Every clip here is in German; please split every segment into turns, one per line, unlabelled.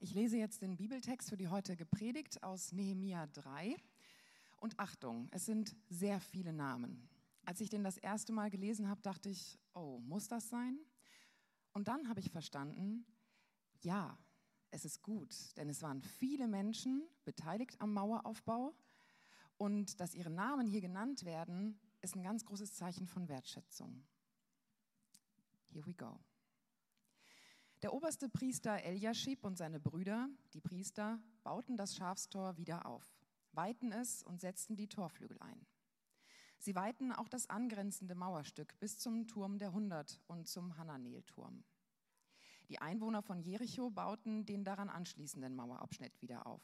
Ich lese jetzt den Bibeltext für die heutige Predigt aus Nehemia 3. Und Achtung, es sind sehr viele Namen. Als ich den das erste Mal gelesen habe, dachte ich, oh, muss das sein? Und dann habe ich verstanden, ja, es ist gut, denn es waren viele Menschen beteiligt am Maueraufbau und dass ihre Namen hier genannt werden, ist ein ganz großes Zeichen von Wertschätzung. Here we go. Der oberste Priester Eliashib und seine Brüder, die Priester, bauten das Schafstor wieder auf, weihten es und setzten die Torflügel ein. Sie weihten auch das angrenzende Mauerstück bis zum Turm der Hundert und zum Hananel-Turm. Die Einwohner von Jericho bauten den daran anschließenden Mauerabschnitt wieder auf.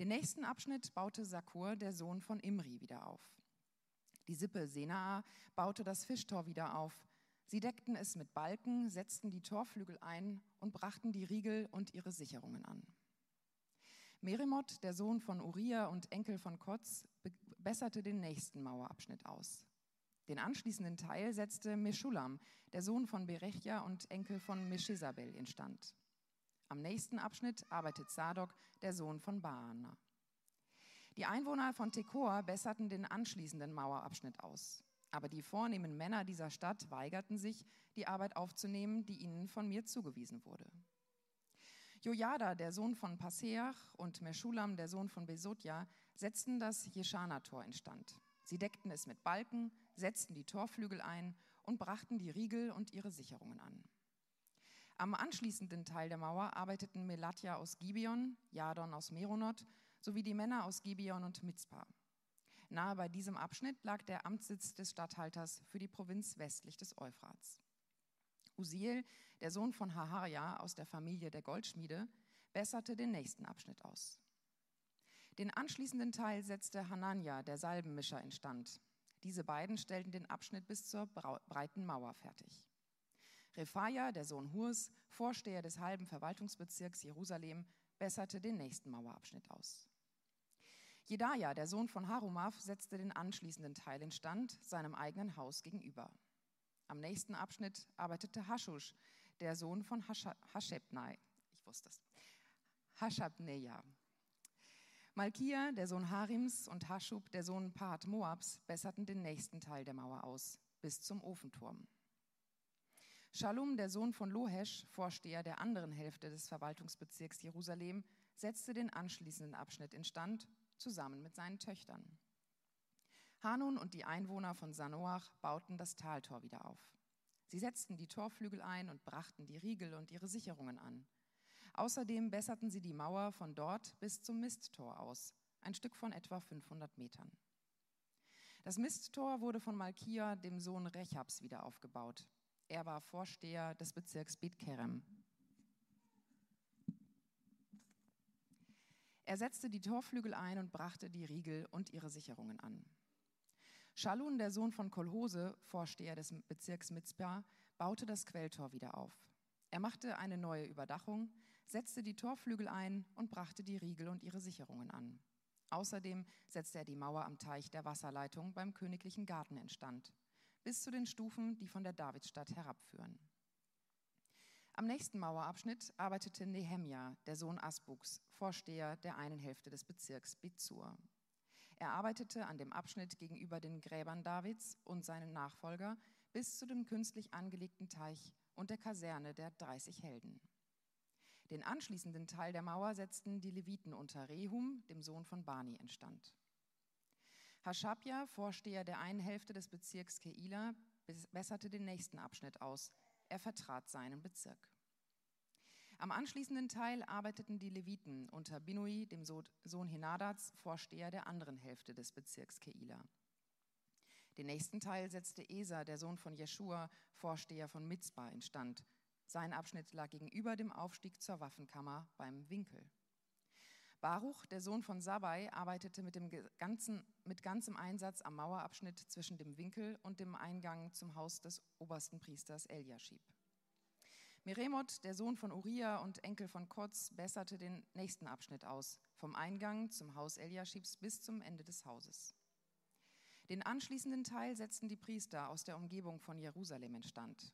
Den nächsten Abschnitt baute Sakur, der Sohn von Imri, wieder auf. Die Sippe Senaa baute das Fischtor wieder auf. Sie deckten es mit Balken, setzten die Torflügel ein und brachten die Riegel und ihre Sicherungen an. Meremot, der Sohn von Uriah und Enkel von Kotz, besserte den nächsten Mauerabschnitt aus. Den anschließenden Teil setzte Meschulam, der Sohn von Berechja und Enkel von Meschisabel, instand. Am nächsten Abschnitt arbeitet Sadok, der Sohn von Baana. Die Einwohner von Tekoa besserten den anschließenden Mauerabschnitt aus. Aber die vornehmen Männer dieser Stadt weigerten sich, die Arbeit aufzunehmen, die ihnen von mir zugewiesen wurde. Jojada, der Sohn von Paseach, und Meschulam, der Sohn von Besotja, setzten das Jeschana-Tor instand. Sie deckten es mit Balken, setzten die Torflügel ein und brachten die Riegel und ihre Sicherungen an. Am anschließenden Teil der Mauer arbeiteten Melatja aus Gibeon, Jadon aus Meronot sowie die Männer aus Gibeon und Mitzpah. Nahe bei diesem Abschnitt lag der Amtssitz des Statthalters für die Provinz westlich des Euphrats. Usiel, der Sohn von Haharja aus der Familie der Goldschmiede, besserte den nächsten Abschnitt aus. Den anschließenden Teil setzte Hanania, der Salbenmischer, instand. Diese beiden stellten den Abschnitt bis zur breiten Mauer fertig. Rephaia, der Sohn Hurs, Vorsteher des halben Verwaltungsbezirks Jerusalem, besserte den nächsten Mauerabschnitt aus. Jedaja, der Sohn von Harumaf, setzte den anschließenden Teil instand, seinem eigenen Haus gegenüber. Am nächsten Abschnitt arbeitete Haschusch, der Sohn von Haschebnai. Ich wusste es. Hashabneja. Malkia, der Sohn Harims, und Haschub, der Sohn Pahat Moabs, besserten den nächsten Teil der Mauer aus, bis zum Ofenturm. Shalom, der Sohn von Lohesch, Vorsteher der anderen Hälfte des Verwaltungsbezirks Jerusalem, setzte den anschließenden Abschnitt instand, zusammen mit seinen Töchtern. Hanun und die Einwohner von Sanoach bauten das Taltor wieder auf. Sie setzten die Torflügel ein und brachten die Riegel und ihre Sicherungen an. Außerdem besserten sie die Mauer von dort bis zum Misttor aus, ein Stück von etwa 500 Metern. Das Misttor wurde von Malkia, dem Sohn Rechabs, wieder aufgebaut. Er war Vorsteher des Bezirks Bethkerem. Er setzte die Torflügel ein und brachte die Riegel und ihre Sicherungen an. Schalun, der Sohn von Kolhose, Vorsteher des Bezirks Mitzpah, baute das Quelltor wieder auf. Er machte eine neue Überdachung, setzte die Torflügel ein und brachte die Riegel und ihre Sicherungen an. Außerdem setzte er die Mauer am Teich der Wasserleitung beim königlichen Garten instand bis zu den Stufen, die von der Davidstadt herabführen. Am nächsten Mauerabschnitt arbeitete Nehemja, der Sohn Asbuks, Vorsteher der einen Hälfte des Bezirks Bizur. Er arbeitete an dem Abschnitt gegenüber den Gräbern Davids und seinen Nachfolger bis zu dem künstlich angelegten Teich und der Kaserne der 30 Helden. Den anschließenden Teil der Mauer setzten die Leviten unter Rehum, dem Sohn von Bani, instand. Hashabja, Vorsteher der einen Hälfte des Bezirks Keila, besserte den nächsten Abschnitt aus. Er vertrat seinen Bezirk. Am anschließenden Teil arbeiteten die Leviten unter Binui, dem Sohn Henadats, Vorsteher der anderen Hälfte des Bezirks Keila. Den nächsten Teil setzte Esa, der Sohn von Jeschua, Vorsteher von Mitzbah, instand. Sein Abschnitt lag gegenüber dem Aufstieg zur Waffenkammer beim Winkel. Baruch, der Sohn von Sabai, arbeitete mit, dem ganzen, mit ganzem Einsatz am Mauerabschnitt zwischen dem Winkel und dem Eingang zum Haus des obersten Priesters Eliashib. Meremot, der Sohn von Uriah und Enkel von Kotz, besserte den nächsten Abschnitt aus, vom Eingang zum Haus Eliashibs bis zum Ende des Hauses. Den anschließenden Teil setzten die Priester aus der Umgebung von Jerusalem instand.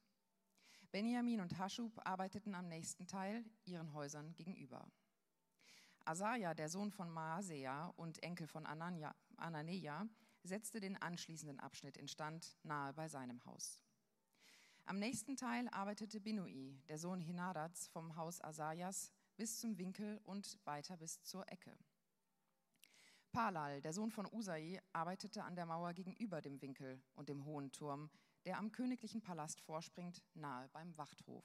Benjamin und Haschub arbeiteten am nächsten Teil ihren Häusern gegenüber. Asaja, der Sohn von Maasea und Enkel von Anania, setzte den anschließenden Abschnitt instand, nahe bei seinem Haus. Am nächsten Teil arbeitete Binui, der Sohn Hinadats vom Haus Asajas, bis zum Winkel und weiter bis zur Ecke. Palal, der Sohn von Usai, arbeitete an der Mauer gegenüber dem Winkel und dem hohen Turm, der am königlichen Palast vorspringt, nahe beim Wachthof.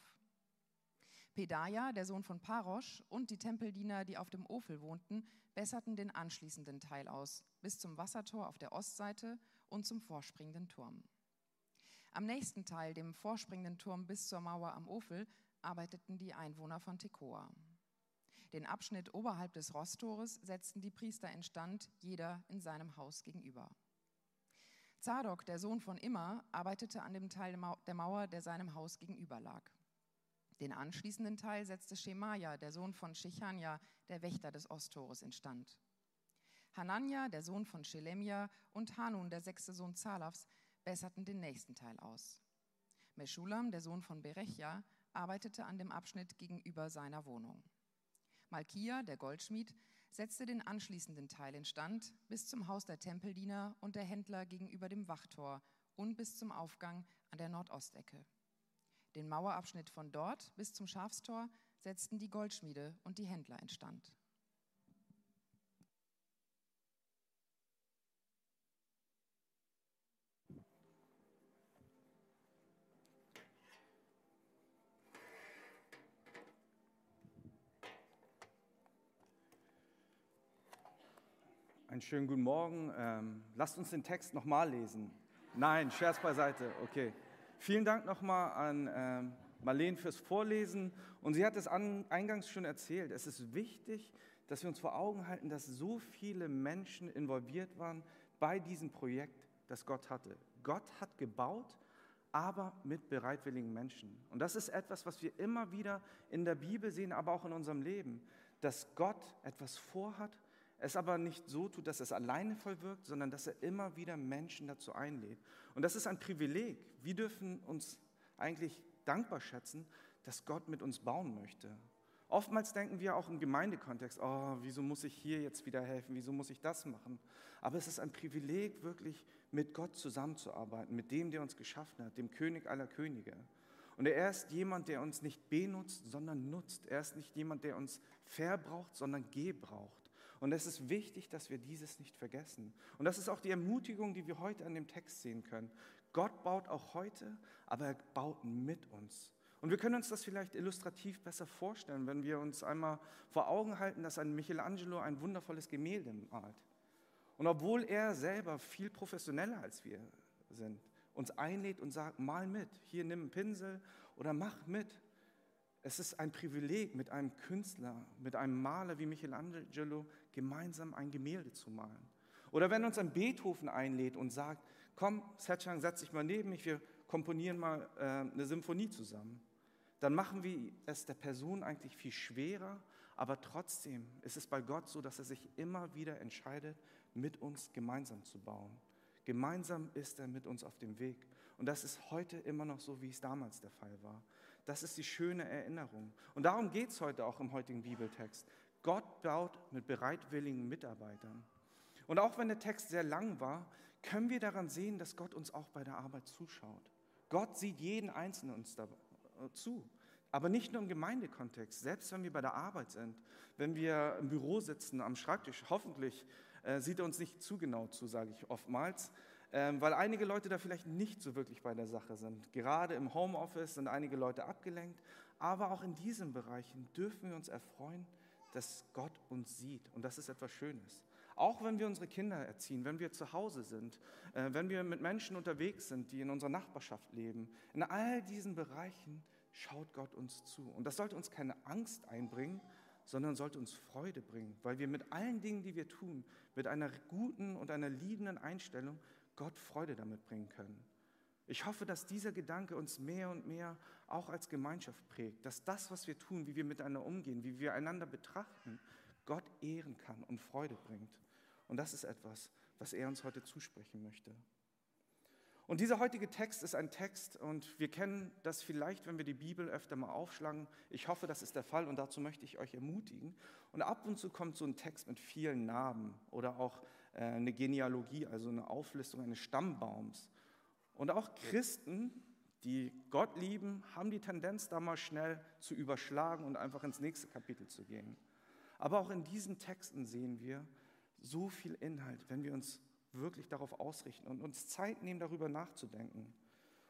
Pedaja, der Sohn von Parosch, und die Tempeldiener, die auf dem Ofel wohnten, besserten den anschließenden Teil aus, bis zum Wassertor auf der Ostseite und zum vorspringenden Turm. Am nächsten Teil, dem vorspringenden Turm bis zur Mauer am Ofel, arbeiteten die Einwohner von Tekoa. Den Abschnitt oberhalb des Rosttores setzten die Priester instand, jeder in seinem Haus gegenüber. Zadok, der Sohn von Immer, arbeitete an dem Teil der Mauer, der seinem Haus gegenüber lag. Den anschließenden Teil setzte Schemaja, der Sohn von Shechania, der Wächter des Osttores, instand. Hanania, der Sohn von Schelemia, und Hanun, der sechste Sohn Zalafs, besserten den nächsten Teil aus. Meschulam, der Sohn von Berechja, arbeitete an dem Abschnitt gegenüber seiner Wohnung. Malkia, der Goldschmied, setzte den anschließenden Teil instand bis zum Haus der Tempeldiener und der Händler gegenüber dem Wachtor und bis zum Aufgang an der Nordostecke. Den Mauerabschnitt von dort bis zum Schafstor setzten die Goldschmiede und die Händler instand.
Einen schönen guten Morgen. Ähm, lasst uns den Text nochmal lesen. Nein, Scherz beiseite. Okay. Vielen Dank nochmal an ähm, Marlene fürs Vorlesen. Und sie hat es an, eingangs schon erzählt. Es ist wichtig, dass wir uns vor Augen halten, dass so viele Menschen involviert waren bei diesem Projekt, das Gott hatte. Gott hat gebaut, aber mit bereitwilligen Menschen. Und das ist etwas, was wir immer wieder in der Bibel sehen, aber auch in unserem Leben, dass Gott etwas vorhat es aber nicht so tut, dass es alleine vollwirkt, sondern dass er immer wieder Menschen dazu einlädt. Und das ist ein Privileg. Wir dürfen uns eigentlich dankbar schätzen, dass Gott mit uns bauen möchte. Oftmals denken wir auch im Gemeindekontext, oh, wieso muss ich hier jetzt wieder helfen, wieso muss ich das machen? Aber es ist ein Privileg, wirklich mit Gott zusammenzuarbeiten, mit dem, der uns geschaffen hat, dem König aller Könige. Und er ist jemand, der uns nicht benutzt, sondern nutzt. Er ist nicht jemand, der uns verbraucht, sondern gebraucht. Und es ist wichtig, dass wir dieses nicht vergessen. Und das ist auch die Ermutigung, die wir heute an dem Text sehen können. Gott baut auch heute, aber er baut mit uns. Und wir können uns das vielleicht illustrativ besser vorstellen, wenn wir uns einmal vor Augen halten, dass ein Michelangelo ein wundervolles Gemälde malt. Und obwohl er selber viel professioneller als wir sind, uns einlädt und sagt, mal mit, hier nimm einen Pinsel oder mach mit, es ist ein Privileg, mit einem Künstler, mit einem Maler wie Michelangelo gemeinsam ein Gemälde zu malen. Oder wenn uns ein Beethoven einlädt und sagt, komm, Setchang, setz dich mal neben mich, wir komponieren mal äh, eine Symphonie zusammen. Dann machen wir es der Person eigentlich viel schwerer, aber trotzdem ist es bei Gott so, dass er sich immer wieder entscheidet, mit uns gemeinsam zu bauen. Gemeinsam ist er mit uns auf dem Weg. Und das ist heute immer noch so, wie es damals der Fall war. Das ist die schöne Erinnerung. Und darum geht es heute auch im heutigen Bibeltext. Gott baut mit bereitwilligen Mitarbeitern. Und auch wenn der Text sehr lang war, können wir daran sehen, dass Gott uns auch bei der Arbeit zuschaut. Gott sieht jeden Einzelnen uns da äh, zu. Aber nicht nur im Gemeindekontext, selbst wenn wir bei der Arbeit sind, wenn wir im Büro sitzen, am Schreibtisch, hoffentlich äh, sieht er uns nicht zu genau zu, sage ich oftmals, weil einige Leute da vielleicht nicht so wirklich bei der Sache sind. Gerade im Homeoffice sind einige Leute abgelenkt, aber auch in diesen Bereichen dürfen wir uns erfreuen, dass Gott uns sieht und das ist etwas Schönes. Auch wenn wir unsere Kinder erziehen, wenn wir zu Hause sind, äh, wenn wir mit Menschen unterwegs sind, die in unserer Nachbarschaft leben, in all diesen Bereichen schaut Gott uns zu. Und das sollte uns keine Angst einbringen, sondern sollte uns Freude bringen, weil wir mit allen Dingen, die wir tun, mit einer guten und einer liebenden Einstellung Gott Freude damit bringen können. Ich hoffe, dass dieser Gedanke uns mehr und mehr auch als Gemeinschaft prägt, dass das, was wir tun, wie wir miteinander umgehen, wie wir einander betrachten, Gott ehren kann und Freude bringt. Und das ist etwas, was er uns heute zusprechen möchte. Und dieser heutige Text ist ein Text, und wir kennen das vielleicht, wenn wir die Bibel öfter mal aufschlagen. Ich hoffe, das ist der Fall, und dazu möchte ich euch ermutigen. Und ab und zu kommt so ein Text mit vielen Namen oder auch eine Genealogie, also eine Auflistung eines Stammbaums. Und auch Christen, die Gott lieben, haben die Tendenz, da mal schnell zu überschlagen und einfach ins nächste Kapitel zu gehen. Aber auch in diesen Texten sehen wir so viel Inhalt, wenn wir uns wirklich darauf ausrichten und uns Zeit nehmen, darüber nachzudenken.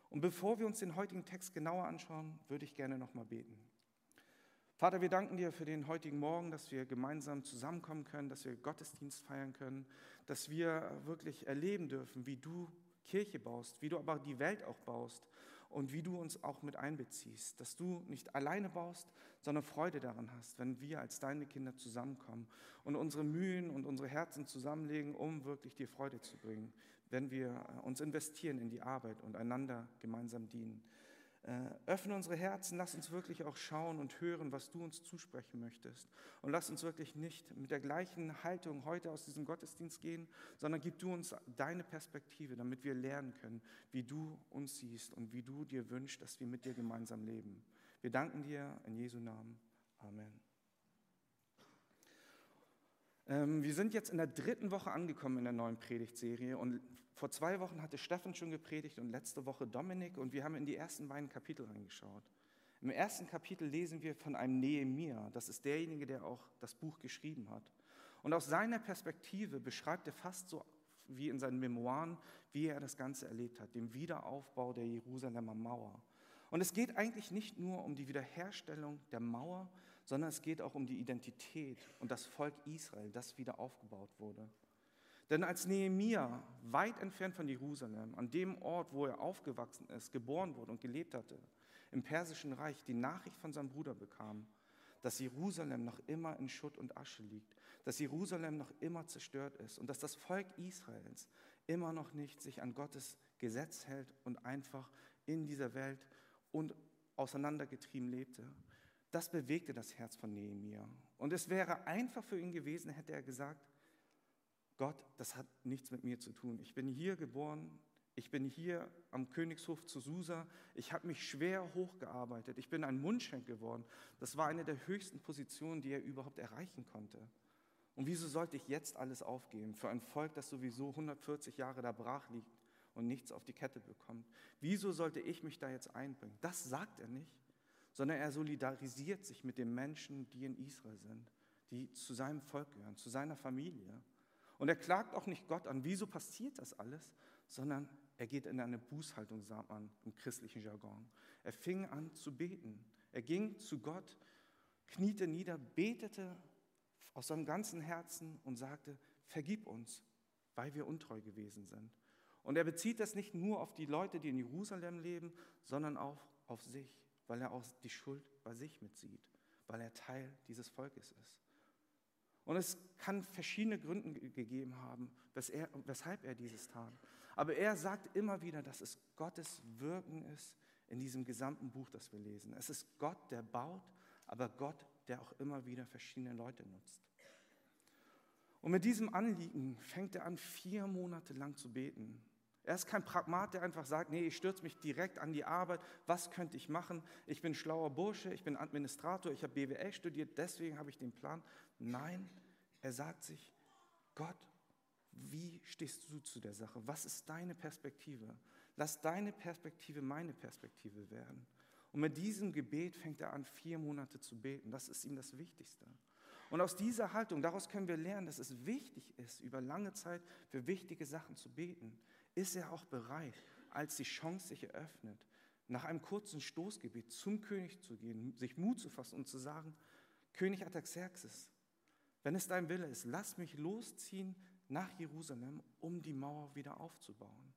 Und bevor wir uns den heutigen Text genauer anschauen, würde ich gerne nochmal beten. Vater, wir danken dir für den heutigen Morgen, dass wir gemeinsam zusammenkommen können, dass wir Gottesdienst feiern können, dass wir wirklich erleben dürfen, wie du Kirche baust, wie du aber die Welt auch baust und wie du uns auch mit einbeziehst, dass du nicht alleine baust, sondern Freude daran hast, wenn wir als deine Kinder zusammenkommen und unsere Mühen und unsere Herzen zusammenlegen, um wirklich dir Freude zu bringen, wenn wir uns investieren in die Arbeit und einander gemeinsam dienen. Äh, öffne unsere Herzen, lass uns wirklich auch schauen und hören, was du uns zusprechen möchtest. Und lass uns wirklich nicht mit der gleichen Haltung heute aus diesem Gottesdienst gehen, sondern gib du uns deine Perspektive, damit wir lernen können, wie du uns siehst und wie du dir wünschst, dass wir mit dir gemeinsam leben. Wir danken dir in Jesu Namen. Amen. Ähm, wir sind jetzt in der dritten Woche angekommen in der neuen Predigtserie und vor zwei Wochen hatte Steffen schon gepredigt und letzte Woche Dominik und wir haben in die ersten beiden Kapitel reingeschaut. Im ersten Kapitel lesen wir von einem Nehemia, das ist derjenige, der auch das Buch geschrieben hat. Und aus seiner Perspektive beschreibt er fast so wie in seinen Memoiren, wie er das Ganze erlebt hat, dem Wiederaufbau der Jerusalemer Mauer. Und es geht eigentlich nicht nur um die Wiederherstellung der Mauer, sondern es geht auch um die Identität und das Volk Israel, das wieder aufgebaut wurde. Denn als Nehemia weit entfernt von Jerusalem, an dem Ort, wo er aufgewachsen ist, geboren wurde und gelebt hatte, im Persischen Reich die Nachricht von seinem Bruder bekam, dass Jerusalem noch immer in Schutt und Asche liegt, dass Jerusalem noch immer zerstört ist und dass das Volk Israels immer noch nicht sich an Gottes Gesetz hält und einfach in dieser Welt und auseinandergetrieben lebte, das bewegte das Herz von Nehemia. Und es wäre einfach für ihn gewesen, hätte er gesagt, Gott, das hat nichts mit mir zu tun. Ich bin hier geboren, ich bin hier am Königshof zu Susa, ich habe mich schwer hochgearbeitet, ich bin ein Mundschenk geworden. Das war eine der höchsten Positionen, die er überhaupt erreichen konnte. Und wieso sollte ich jetzt alles aufgeben für ein Volk, das sowieso 140 Jahre da brach liegt und nichts auf die Kette bekommt? Wieso sollte ich mich da jetzt einbringen? Das sagt er nicht sondern er solidarisiert sich mit den Menschen, die in Israel sind, die zu seinem Volk gehören, zu seiner Familie. Und er klagt auch nicht Gott an, wieso passiert das alles, sondern er geht in eine Bußhaltung, sagt man im christlichen Jargon. Er fing an zu beten. Er ging zu Gott, kniete nieder, betete aus seinem ganzen Herzen und sagte, vergib uns, weil wir untreu gewesen sind. Und er bezieht das nicht nur auf die Leute, die in Jerusalem leben, sondern auch auf sich weil er auch die Schuld bei sich mitsieht, weil er Teil dieses Volkes ist. Und es kann verschiedene Gründe gegeben haben, weshalb er dieses tat. Aber er sagt immer wieder, dass es Gottes Wirken ist in diesem gesamten Buch, das wir lesen. Es ist Gott, der baut, aber Gott, der auch immer wieder verschiedene Leute nutzt. Und mit diesem Anliegen fängt er an, vier Monate lang zu beten. Er ist kein Pragmat, der einfach sagt, nee, ich stürze mich direkt an die Arbeit. Was könnte ich machen? Ich bin schlauer Bursche, ich bin Administrator, ich habe BWL studiert, deswegen habe ich den Plan. Nein, er sagt sich, Gott, wie stehst du zu der Sache? Was ist deine Perspektive? Lass deine Perspektive meine Perspektive werden. Und mit diesem Gebet fängt er an, vier Monate zu beten. Das ist ihm das Wichtigste. Und aus dieser Haltung, daraus können wir lernen, dass es wichtig ist, über lange Zeit für wichtige Sachen zu beten ist er auch bereit, als die Chance sich eröffnet, nach einem kurzen Stoßgebet zum König zu gehen, sich Mut zu fassen und zu sagen, König Artaxerxes, wenn es dein Wille ist, lass mich losziehen nach Jerusalem, um die Mauer wieder aufzubauen.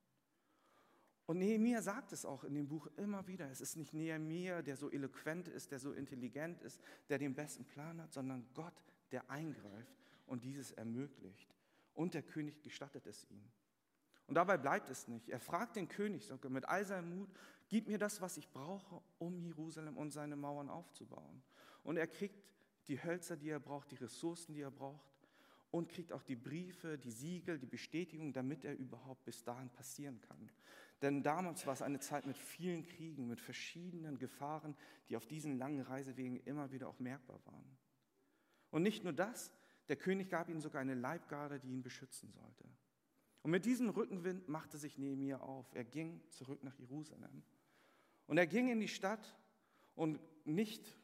Und Nehemiah sagt es auch in dem Buch immer wieder. Es ist nicht Nehemiah, der so eloquent ist, der so intelligent ist, der den besten Plan hat, sondern Gott, der eingreift und dieses ermöglicht. Und der König gestattet es ihm. Und dabei bleibt es nicht. Er fragt den König sogar mit all seinem Mut, gib mir das, was ich brauche, um Jerusalem und seine Mauern aufzubauen. Und er kriegt die Hölzer, die er braucht, die Ressourcen, die er braucht und kriegt auch die Briefe, die Siegel, die Bestätigung, damit er überhaupt bis dahin passieren kann. Denn damals war es eine Zeit mit vielen Kriegen, mit verschiedenen Gefahren, die auf diesen langen Reisewegen immer wieder auch merkbar waren. Und nicht nur das, der König gab ihnen sogar eine Leibgarde, die ihn beschützen sollte. Und mit diesem Rückenwind machte sich Nehemiah auf. Er ging zurück nach Jerusalem. Und er ging in die Stadt und nicht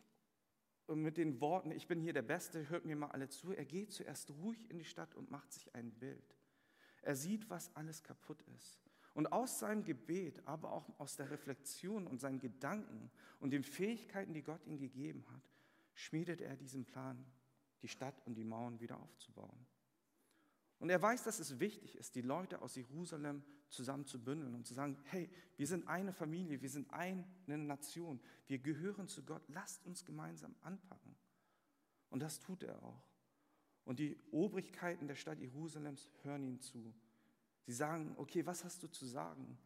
mit den Worten, ich bin hier der Beste, hört mir mal alle zu. Er geht zuerst ruhig in die Stadt und macht sich ein Bild. Er sieht, was alles kaputt ist. Und aus seinem Gebet, aber auch aus der Reflexion und seinen Gedanken und den Fähigkeiten, die Gott ihm gegeben hat, schmiedet er diesen Plan, die Stadt und die Mauern wieder aufzubauen. Und er weiß, dass es wichtig ist, die Leute aus Jerusalem zusammen zu bündeln und zu sagen, hey, wir sind eine Familie, wir sind eine Nation, wir gehören zu Gott, lasst uns gemeinsam anpacken. Und das tut er auch. Und die Obrigkeiten der Stadt Jerusalems hören ihm zu. Sie sagen, okay, was hast du zu sagen?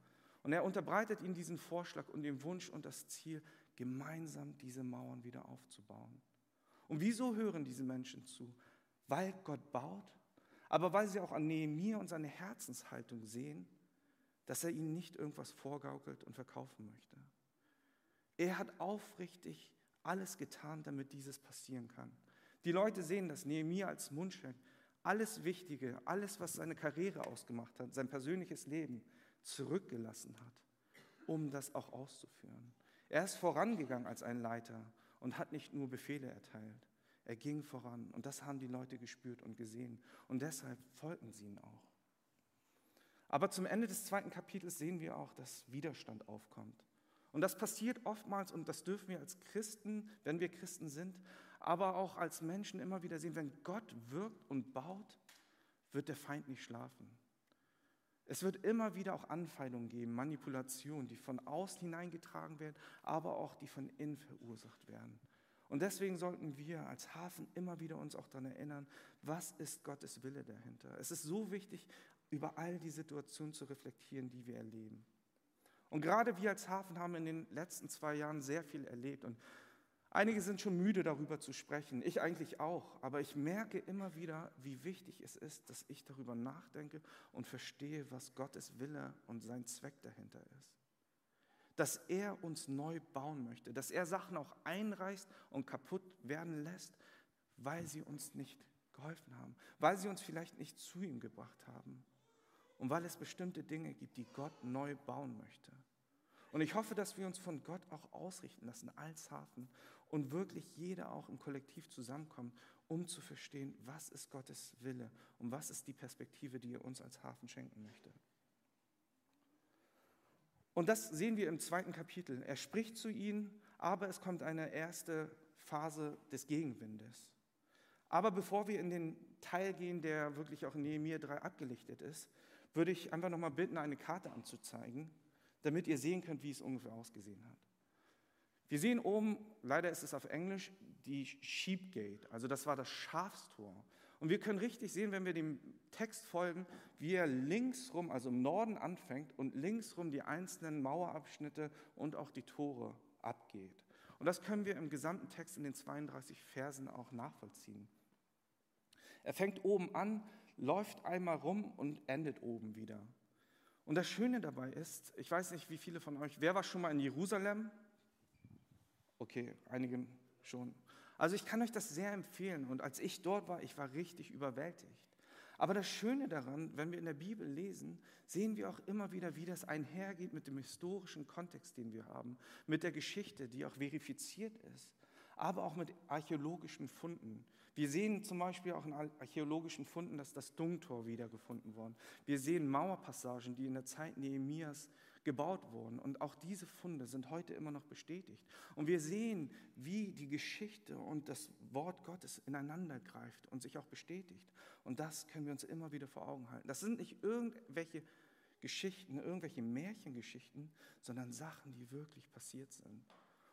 Und er unterbreitet ihnen diesen Vorschlag und den Wunsch und das Ziel, gemeinsam diese Mauern wieder aufzubauen. Und wieso hören diese Menschen zu? Weil Gott baut, aber weil sie auch an Nehemiah und seine Herzenshaltung sehen, dass er ihnen nicht irgendwas vorgaukelt und verkaufen möchte. Er hat aufrichtig alles getan, damit dieses passieren kann. Die Leute sehen das Nehemiah als Mundschenk, alles Wichtige, alles, was seine Karriere ausgemacht hat, sein persönliches Leben zurückgelassen hat, um das auch auszuführen. Er ist vorangegangen als ein Leiter und hat nicht nur Befehle erteilt. Er ging voran und das haben die Leute gespürt und gesehen und deshalb folgen sie ihm auch. Aber zum Ende des zweiten Kapitels sehen wir auch, dass Widerstand aufkommt. Und das passiert oftmals und das dürfen wir als Christen, wenn wir Christen sind, aber auch als Menschen immer wieder sehen, wenn Gott wirkt und baut, wird der Feind nicht schlafen. Es wird immer wieder auch Anfeindungen geben, Manipulationen, die von außen hineingetragen werden, aber auch die von innen verursacht werden. Und deswegen sollten wir als Hafen immer wieder uns auch daran erinnern, was ist Gottes Wille dahinter. Es ist so wichtig, über all die Situationen zu reflektieren, die wir erleben. Und gerade wir als Hafen haben in den letzten zwei Jahren sehr viel erlebt. Und Einige sind schon müde darüber zu sprechen, ich eigentlich auch, aber ich merke immer wieder, wie wichtig es ist, dass ich darüber nachdenke und verstehe, was Gottes Wille und sein Zweck dahinter ist. Dass er uns neu bauen möchte, dass er Sachen auch einreißt und kaputt werden lässt, weil sie uns nicht geholfen haben, weil sie uns vielleicht nicht zu ihm gebracht haben und weil es bestimmte Dinge gibt, die Gott neu bauen möchte. Und ich hoffe, dass wir uns von Gott auch ausrichten lassen als Hafen und wirklich jeder auch im Kollektiv zusammenkommt, um zu verstehen, was ist Gottes Wille und was ist die Perspektive, die er uns als Hafen schenken möchte. Und das sehen wir im zweiten Kapitel. Er spricht zu ihnen, aber es kommt eine erste Phase des Gegenwindes. Aber bevor wir in den Teil gehen, der wirklich auch in Nehemiah 3 abgelichtet ist, würde ich einfach nochmal bitten, eine Karte anzuzeigen, damit ihr sehen könnt, wie es ungefähr ausgesehen hat. Wir sehen oben, leider ist es auf Englisch, die Sheepgate, also das war das Schafstor. Und wir können richtig sehen, wenn wir dem Text folgen, wie er linksrum, also im Norden anfängt und linksrum die einzelnen Mauerabschnitte und auch die Tore abgeht. Und das können wir im gesamten Text in den 32 Versen auch nachvollziehen. Er fängt oben an, läuft einmal rum und endet oben wieder. Und das Schöne dabei ist, ich weiß nicht, wie viele von euch, wer war schon mal in Jerusalem? Okay, einigen schon. Also ich kann euch das sehr empfehlen. Und als ich dort war, ich war richtig überwältigt. Aber das Schöne daran, wenn wir in der Bibel lesen, sehen wir auch immer wieder, wie das einhergeht mit dem historischen Kontext, den wir haben, mit der Geschichte, die auch verifiziert ist, aber auch mit archäologischen Funden. Wir sehen zum Beispiel auch in archäologischen Funden, dass das Dungtor wiedergefunden worden. Wir sehen Mauerpassagen, die in der Zeit Nehemias gebaut wurden. Und auch diese Funde sind heute immer noch bestätigt. Und wir sehen, wie die Geschichte und das Wort Gottes ineinander greift und sich auch bestätigt. Und das können wir uns immer wieder vor Augen halten. Das sind nicht irgendwelche Geschichten, irgendwelche Märchengeschichten, sondern Sachen, die wirklich passiert sind.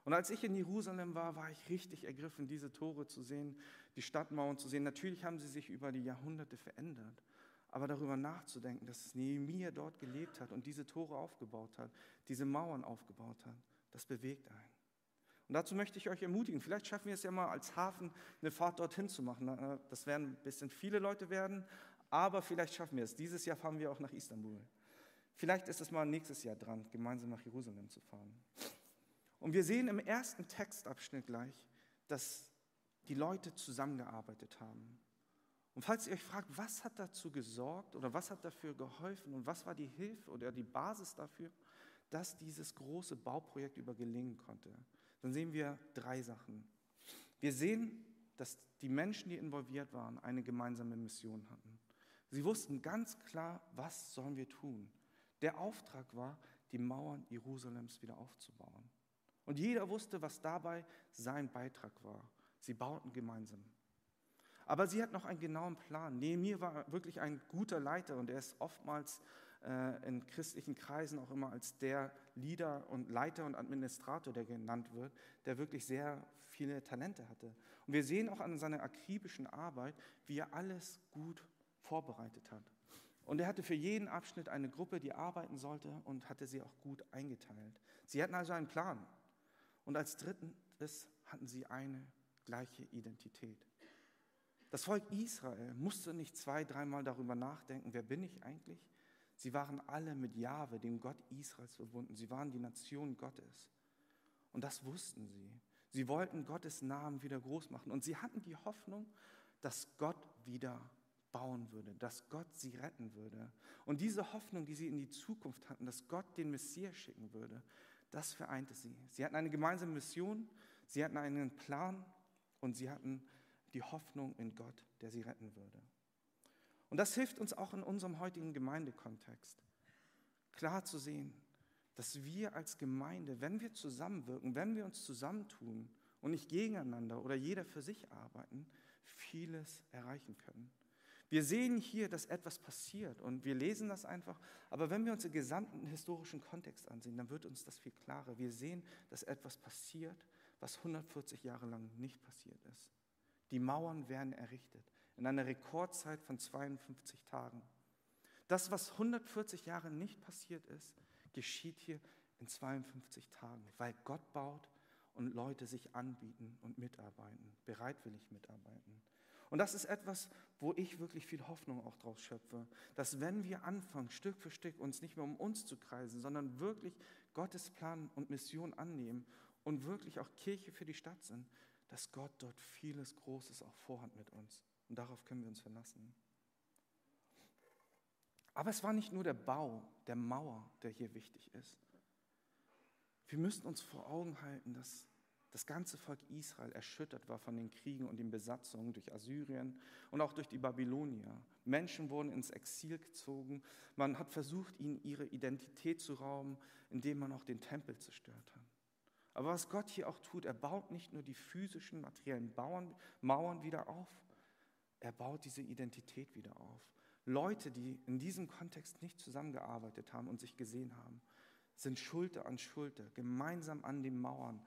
Und als ich in Jerusalem war, war ich richtig ergriffen, diese Tore zu sehen, die Stadtmauern zu sehen. Natürlich haben sie sich über die Jahrhunderte verändert. Aber darüber nachzudenken, dass Nehemiah dort gelebt hat und diese Tore aufgebaut hat, diese Mauern aufgebaut hat, das bewegt einen. Und dazu möchte ich euch ermutigen, vielleicht schaffen wir es ja mal als Hafen eine Fahrt dorthin zu machen. Das werden ein bisschen viele Leute werden, aber vielleicht schaffen wir es. Dieses Jahr fahren wir auch nach Istanbul. Vielleicht ist es mal nächstes Jahr dran, gemeinsam nach Jerusalem zu fahren. Und wir sehen im ersten Textabschnitt gleich, dass die Leute zusammengearbeitet haben. Und falls ihr euch fragt, was hat dazu gesorgt oder was hat dafür geholfen und was war die Hilfe oder die Basis dafür, dass dieses große Bauprojekt über gelingen konnte, dann sehen wir drei Sachen. Wir sehen, dass die Menschen, die involviert waren, eine gemeinsame Mission hatten. Sie wussten ganz klar, was sollen wir tun. Der Auftrag war, die Mauern Jerusalems wieder aufzubauen. Und jeder wusste, was dabei sein Beitrag war. Sie bauten gemeinsam. Aber sie hat noch einen genauen Plan. Nehemiah war wirklich ein guter Leiter und er ist oftmals äh, in christlichen Kreisen auch immer als der Leader und Leiter und Administrator, der genannt wird, der wirklich sehr viele Talente hatte. Und wir sehen auch an seiner akribischen Arbeit, wie er alles gut vorbereitet hat. Und er hatte für jeden Abschnitt eine Gruppe, die arbeiten sollte und hatte sie auch gut eingeteilt. Sie hatten also einen Plan. Und als drittes hatten sie eine gleiche Identität. Das Volk Israel musste nicht zwei, dreimal darüber nachdenken, wer bin ich eigentlich? Sie waren alle mit Jahwe, dem Gott Israels, verbunden. Sie waren die Nation Gottes. Und das wussten sie. Sie wollten Gottes Namen wieder groß machen. Und sie hatten die Hoffnung, dass Gott wieder bauen würde, dass Gott sie retten würde. Und diese Hoffnung, die sie in die Zukunft hatten, dass Gott den Messias schicken würde, das vereinte sie. Sie hatten eine gemeinsame Mission, sie hatten einen Plan und sie hatten die Hoffnung in Gott, der sie retten würde. Und das hilft uns auch in unserem heutigen Gemeindekontext, klar zu sehen, dass wir als Gemeinde, wenn wir zusammenwirken, wenn wir uns zusammentun und nicht gegeneinander oder jeder für sich arbeiten, vieles erreichen können. Wir sehen hier, dass etwas passiert und wir lesen das einfach, aber wenn wir uns den gesamten historischen Kontext ansehen, dann wird uns das viel klarer. Wir sehen, dass etwas passiert, was 140 Jahre lang nicht passiert ist. Die Mauern werden errichtet in einer Rekordzeit von 52 Tagen. Das, was 140 Jahre nicht passiert ist, geschieht hier in 52 Tagen, weil Gott baut und Leute sich anbieten und mitarbeiten, bereitwillig mitarbeiten. Und das ist etwas, wo ich wirklich viel Hoffnung auch draus schöpfe, dass wenn wir anfangen, Stück für Stück uns nicht mehr um uns zu kreisen, sondern wirklich Gottes Plan und Mission annehmen und wirklich auch Kirche für die Stadt sind, dass Gott dort vieles Großes auch vorhat mit uns. Und darauf können wir uns verlassen. Aber es war nicht nur der Bau der Mauer, der hier wichtig ist. Wir müssen uns vor Augen halten, dass das ganze Volk Israel erschüttert war von den Kriegen und den Besatzungen durch Assyrien und auch durch die Babylonier. Menschen wurden ins Exil gezogen. Man hat versucht, ihnen ihre Identität zu rauben, indem man auch den Tempel zerstört hat. Aber was Gott hier auch tut, er baut nicht nur die physischen, materiellen Mauern wieder auf, er baut diese Identität wieder auf. Leute, die in diesem Kontext nicht zusammengearbeitet haben und sich gesehen haben, sind Schulter an Schulter, gemeinsam an den Mauern,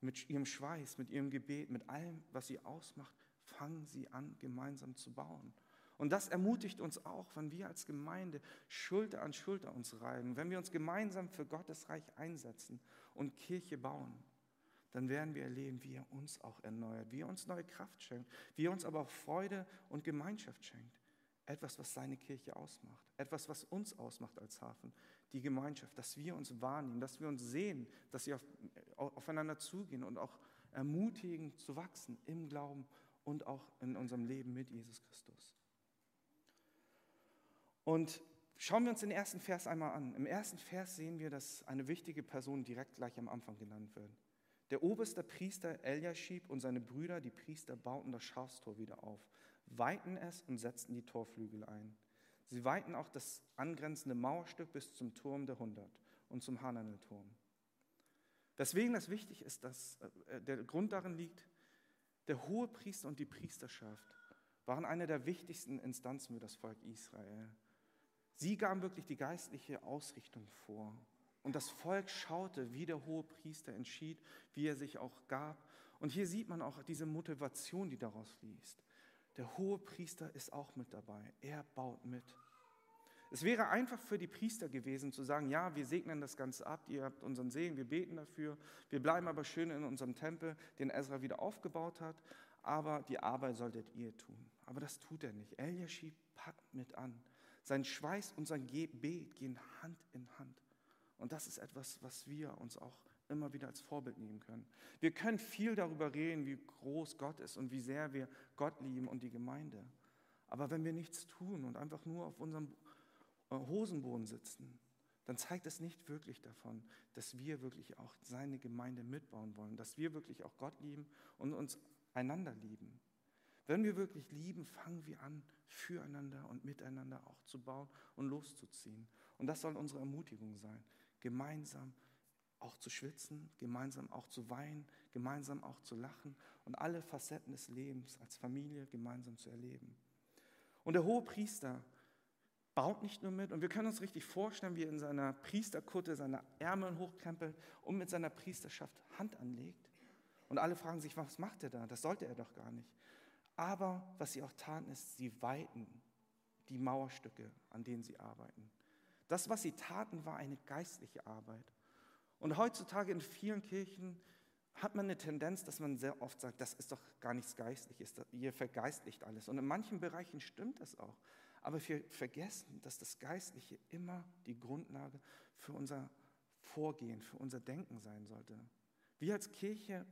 mit ihrem Schweiß, mit ihrem Gebet, mit allem, was sie ausmacht, fangen sie an, gemeinsam zu bauen. Und das ermutigt uns auch, wenn wir als Gemeinde Schulter an Schulter uns reiben, wenn wir uns gemeinsam für Gottes Reich einsetzen und Kirche bauen dann werden wir erleben, wie er uns auch erneuert, wie er uns neue Kraft schenkt, wie er uns aber auch Freude und Gemeinschaft schenkt. Etwas, was seine Kirche ausmacht, etwas, was uns ausmacht als Hafen, die Gemeinschaft, dass wir uns wahrnehmen, dass wir uns sehen, dass wir auf, aufeinander zugehen und auch ermutigen zu wachsen im Glauben und auch in unserem Leben mit Jesus Christus. Und schauen wir uns den ersten Vers einmal an. Im ersten Vers sehen wir, dass eine wichtige Person direkt gleich am Anfang genannt wird. Der oberste Priester Eliashib und seine Brüder, die Priester, bauten das Schafstor wieder auf, weihten es und setzten die Torflügel ein. Sie weihten auch das angrenzende Mauerstück bis zum Turm der Hundert und zum Hananelturm. Weswegen das wichtig ist, dass äh, der Grund darin liegt, der hohe Priester und die Priesterschaft waren eine der wichtigsten Instanzen für das Volk Israel. Sie gaben wirklich die geistliche Ausrichtung vor. Und das Volk schaute, wie der hohe Priester entschied, wie er sich auch gab. Und hier sieht man auch diese Motivation, die daraus fließt. Der hohe Priester ist auch mit dabei. Er baut mit. Es wäre einfach für die Priester gewesen zu sagen, ja, wir segnen das Ganze ab, ihr habt unseren Segen, wir beten dafür, wir bleiben aber schön in unserem Tempel, den Ezra wieder aufgebaut hat, aber die Arbeit solltet ihr tun. Aber das tut er nicht. Eliashib packt mit an. Sein Schweiß und sein Gebet gehen Hand in Hand. Und das ist etwas, was wir uns auch immer wieder als Vorbild nehmen können. Wir können viel darüber reden, wie groß Gott ist und wie sehr wir Gott lieben und die Gemeinde. Aber wenn wir nichts tun und einfach nur auf unserem äh, Hosenboden sitzen, dann zeigt es nicht wirklich davon, dass wir wirklich auch seine Gemeinde mitbauen wollen, dass wir wirklich auch Gott lieben und uns einander lieben. Wenn wir wirklich lieben, fangen wir an, füreinander und miteinander auch zu bauen und loszuziehen. Und das soll unsere Ermutigung sein, gemeinsam auch zu schwitzen, gemeinsam auch zu weinen, gemeinsam auch zu lachen und alle Facetten des Lebens als Familie gemeinsam zu erleben. Und der hohe Priester baut nicht nur mit, und wir können uns richtig vorstellen, wie er in seiner Priesterkutte seine Ärmel hochkrempelt und mit seiner Priesterschaft Hand anlegt. Und alle fragen sich, was macht er da? Das sollte er doch gar nicht. Aber was sie auch taten, ist, sie weiten die Mauerstücke, an denen sie arbeiten. Das, was sie taten, war eine geistliche Arbeit. Und heutzutage in vielen Kirchen hat man eine Tendenz, dass man sehr oft sagt, das ist doch gar nichts Geistliches, ihr vergeistlicht alles. Und in manchen Bereichen stimmt das auch. Aber wir vergessen, dass das Geistliche immer die Grundlage für unser Vorgehen, für unser Denken sein sollte. Wir als Kirche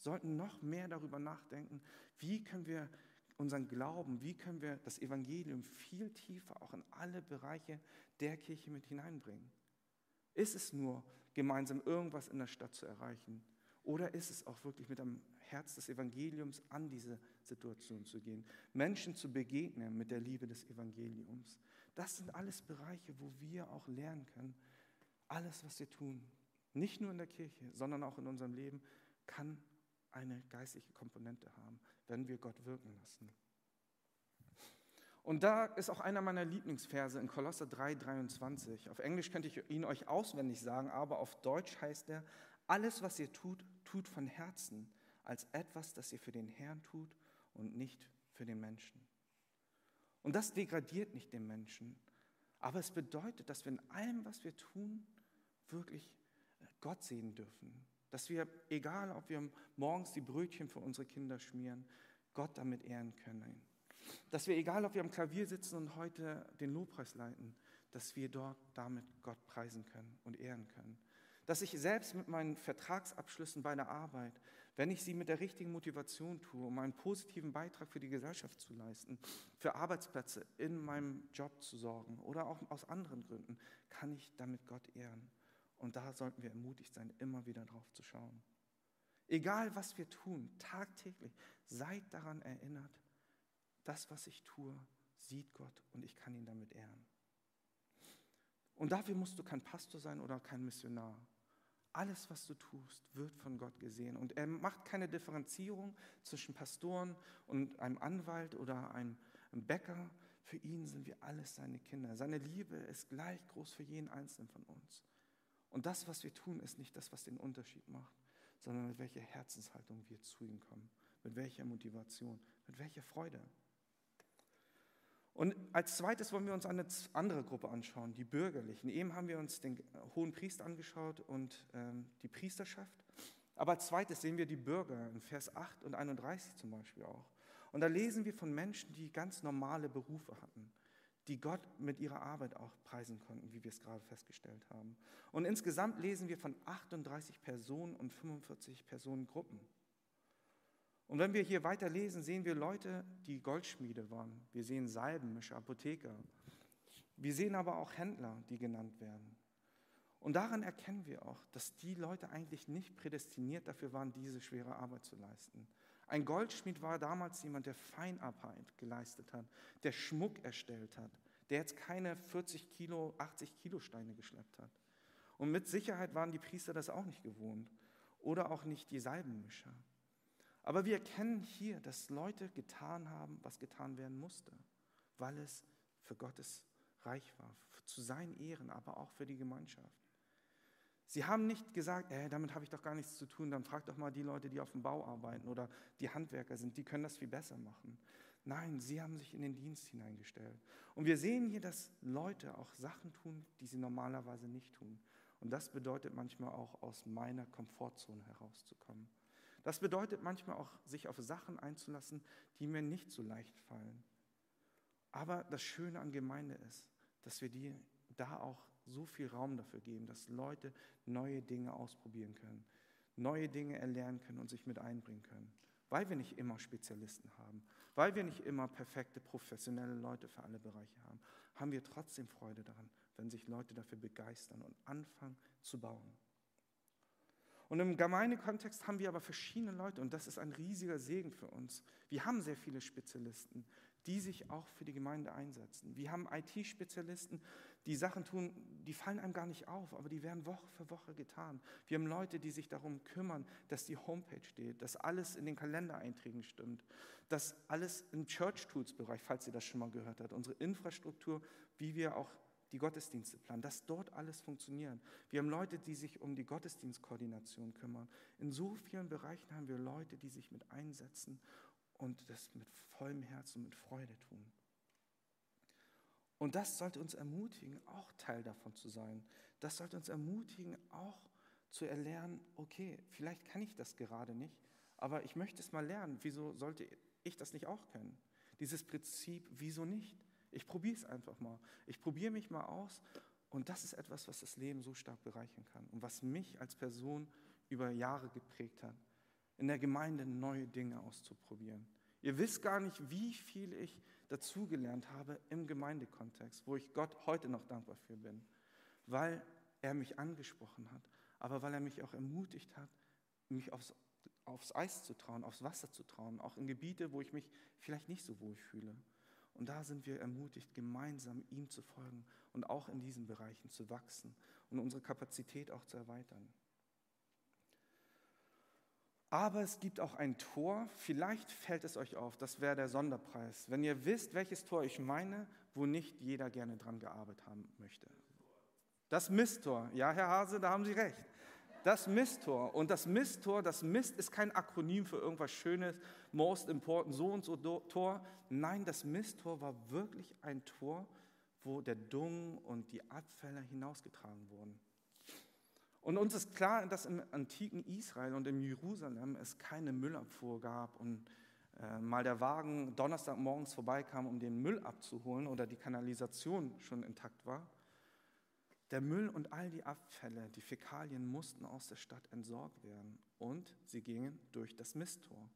sollten noch mehr darüber nachdenken, wie können wir unseren Glauben, wie können wir das Evangelium viel tiefer auch in alle Bereiche der Kirche mit hineinbringen. Ist es nur, gemeinsam irgendwas in der Stadt zu erreichen? Oder ist es auch wirklich mit einem Herz des Evangeliums an diese Situation zu gehen, Menschen zu begegnen mit der Liebe des Evangeliums. Das sind alles Bereiche, wo wir auch lernen können, alles, was wir tun, nicht nur in der Kirche, sondern auch in unserem Leben, kann eine geistliche Komponente haben, wenn wir Gott wirken lassen. Und da ist auch einer meiner Lieblingsverse in Kolosser 3, 23. Auf Englisch könnte ich ihn euch auswendig sagen, aber auf Deutsch heißt er, alles, was ihr tut, tut von Herzen, als etwas, das ihr für den Herrn tut und nicht für den Menschen. Und das degradiert nicht den Menschen, aber es bedeutet, dass wir in allem, was wir tun, wirklich Gott sehen dürfen. Dass wir, egal ob wir morgens die Brötchen für unsere Kinder schmieren, Gott damit ehren können. Dass wir, egal ob wir am Klavier sitzen und heute den Lobpreis leiten, dass wir dort damit Gott preisen können und ehren können dass ich selbst mit meinen Vertragsabschlüssen bei der Arbeit, wenn ich sie mit der richtigen Motivation tue, um einen positiven Beitrag für die Gesellschaft zu leisten, für Arbeitsplätze in meinem Job zu sorgen oder auch aus anderen Gründen, kann ich damit Gott ehren. Und da sollten wir ermutigt sein, immer wieder drauf zu schauen. Egal was wir tun, tagtäglich, seid daran erinnert, das, was ich tue, sieht Gott und ich kann ihn damit ehren. Und dafür musst du kein Pastor sein oder kein Missionar. Alles, was du tust, wird von Gott gesehen. Und er macht keine Differenzierung zwischen Pastoren und einem Anwalt oder einem Bäcker. Für ihn sind wir alles seine Kinder. Seine Liebe ist gleich groß für jeden Einzelnen von uns. Und das, was wir tun, ist nicht das, was den Unterschied macht, sondern mit welcher Herzenshaltung wir zu ihm kommen, mit welcher Motivation, mit welcher Freude. Und als zweites wollen wir uns eine andere Gruppe anschauen, die Bürgerlichen. Eben haben wir uns den hohen Priester angeschaut und ähm, die Priesterschaft. Aber als zweites sehen wir die Bürger in Vers 8 und 31 zum Beispiel auch. Und da lesen wir von Menschen, die ganz normale Berufe hatten, die Gott mit ihrer Arbeit auch preisen konnten, wie wir es gerade festgestellt haben. Und insgesamt lesen wir von 38 Personen und 45 Personengruppen. Und wenn wir hier weiter lesen, sehen wir Leute, die Goldschmiede waren. Wir sehen Salbenmischer, Apotheker. Wir sehen aber auch Händler, die genannt werden. Und daran erkennen wir auch, dass die Leute eigentlich nicht prädestiniert dafür waren, diese schwere Arbeit zu leisten. Ein Goldschmied war damals jemand, der Feinarbeit geleistet hat, der Schmuck erstellt hat, der jetzt keine 40 Kilo, 80 Kilo Steine geschleppt hat. Und mit Sicherheit waren die Priester das auch nicht gewohnt oder auch nicht die Salbenmischer. Aber wir erkennen hier, dass Leute getan haben, was getan werden musste, weil es für Gottes Reich war, zu seinen Ehren, aber auch für die Gemeinschaft. Sie haben nicht gesagt, äh, damit habe ich doch gar nichts zu tun, dann frag doch mal die Leute, die auf dem Bau arbeiten oder die Handwerker sind, die können das viel besser machen. Nein, sie haben sich in den Dienst hineingestellt. Und wir sehen hier, dass Leute auch Sachen tun, die sie normalerweise nicht tun. Und das bedeutet manchmal auch, aus meiner Komfortzone herauszukommen. Das bedeutet manchmal auch, sich auf Sachen einzulassen, die mir nicht so leicht fallen. Aber das Schöne an Gemeinde ist, dass wir die da auch so viel Raum dafür geben, dass Leute neue Dinge ausprobieren können, neue Dinge erlernen können und sich mit einbringen können. Weil wir nicht immer Spezialisten haben, weil wir nicht immer perfekte, professionelle Leute für alle Bereiche haben, haben wir trotzdem Freude daran, wenn sich Leute dafür begeistern und anfangen zu bauen. Und im Gemeindekontext haben wir aber verschiedene Leute und das ist ein riesiger Segen für uns. Wir haben sehr viele Spezialisten, die sich auch für die Gemeinde einsetzen. Wir haben IT-Spezialisten, die Sachen tun, die fallen einem gar nicht auf, aber die werden Woche für Woche getan. Wir haben Leute, die sich darum kümmern, dass die Homepage steht, dass alles in den Kalendereinträgen stimmt, dass alles im Church Tools Bereich, falls ihr das schon mal gehört habt, unsere Infrastruktur, wie wir auch die Gottesdienste planen, dass dort alles funktioniert. Wir haben Leute, die sich um die Gottesdienstkoordination kümmern. In so vielen Bereichen haben wir Leute, die sich mit einsetzen und das mit vollem Herzen und mit Freude tun. Und das sollte uns ermutigen, auch Teil davon zu sein. Das sollte uns ermutigen, auch zu erlernen, okay, vielleicht kann ich das gerade nicht, aber ich möchte es mal lernen. Wieso sollte ich das nicht auch können? Dieses Prinzip, wieso nicht? Ich probiere es einfach mal. Ich probiere mich mal aus. Und das ist etwas, was das Leben so stark bereichern kann und was mich als Person über Jahre geprägt hat, in der Gemeinde neue Dinge auszuprobieren. Ihr wisst gar nicht, wie viel ich dazugelernt habe im Gemeindekontext, wo ich Gott heute noch dankbar für bin, weil er mich angesprochen hat, aber weil er mich auch ermutigt hat, mich aufs, aufs Eis zu trauen, aufs Wasser zu trauen, auch in Gebiete, wo ich mich vielleicht nicht so wohl fühle. Und da sind wir ermutigt, gemeinsam ihm zu folgen und auch in diesen Bereichen zu wachsen und unsere Kapazität auch zu erweitern. Aber es gibt auch ein Tor, vielleicht fällt es euch auf, das wäre der Sonderpreis. Wenn ihr wisst, welches Tor ich meine, wo nicht jeder gerne dran gearbeitet haben möchte. Das Misttor. Ja, Herr Hase, da haben Sie recht. Das Misttor. Und das Misttor, das Mist ist kein Akronym für irgendwas Schönes, most important, so und so Tor. Nein, das Misttor war wirklich ein Tor, wo der Dung und die Abfälle hinausgetragen wurden. Und uns ist klar, dass im antiken Israel und im Jerusalem es keine Müllabfuhr gab und äh, mal der Wagen Donnerstagmorgens vorbeikam, um den Müll abzuholen oder die Kanalisation schon intakt war. Der Müll und all die Abfälle, die Fäkalien mussten aus der Stadt entsorgt werden und sie gingen durch das Misttor.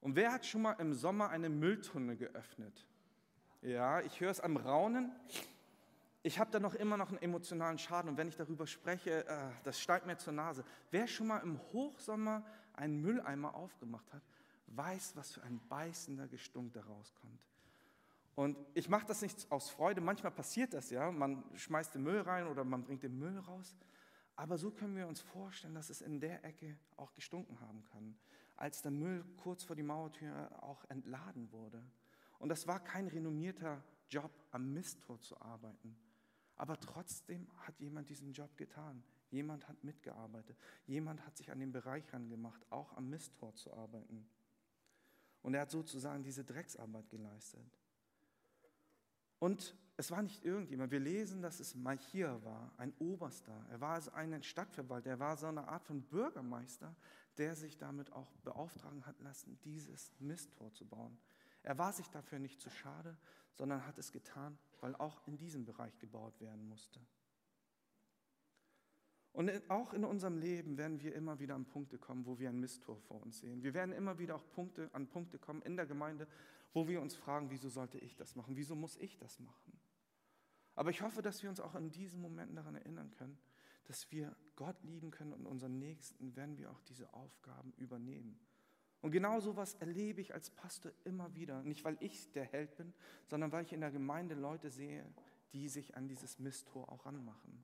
Und wer hat schon mal im Sommer eine Mülltonne geöffnet? Ja, ich höre es am Raunen. Ich habe da noch immer noch einen emotionalen Schaden und wenn ich darüber spreche, äh, das steigt mir zur Nase. Wer schon mal im Hochsommer einen Mülleimer aufgemacht hat, weiß, was für ein beißender Gestunk da rauskommt. Und ich mache das nicht aus Freude, manchmal passiert das ja, man schmeißt den Müll rein oder man bringt den Müll raus. Aber so können wir uns vorstellen, dass es in der Ecke auch gestunken haben kann, als der Müll kurz vor die Mauertür auch entladen wurde. Und das war kein renommierter Job, am Misttor zu arbeiten. Aber trotzdem hat jemand diesen Job getan. Jemand hat mitgearbeitet. Jemand hat sich an den Bereich rangemacht, auch am Misttor zu arbeiten. Und er hat sozusagen diese Drecksarbeit geleistet. Und es war nicht irgendjemand. Wir lesen, dass es Machir war, ein Oberster. Er war also ein Stadtverwalter. Er war so eine Art von Bürgermeister, der sich damit auch beauftragen hat lassen, dieses Misttor zu bauen. Er war sich dafür nicht zu schade, sondern hat es getan, weil auch in diesem Bereich gebaut werden musste. Und auch in unserem Leben werden wir immer wieder an Punkte kommen, wo wir ein Misttor vor uns sehen. Wir werden immer wieder auch Punkte, an Punkte kommen in der Gemeinde, wo wir uns fragen, wieso sollte ich das machen? Wieso muss ich das machen? Aber ich hoffe, dass wir uns auch in diesen Momenten daran erinnern können, dass wir Gott lieben können und unseren Nächsten, wenn wir auch diese Aufgaben übernehmen. Und genau so etwas erlebe ich als Pastor immer wieder. Nicht, weil ich der Held bin, sondern weil ich in der Gemeinde Leute sehe, die sich an dieses Misttor auch ranmachen.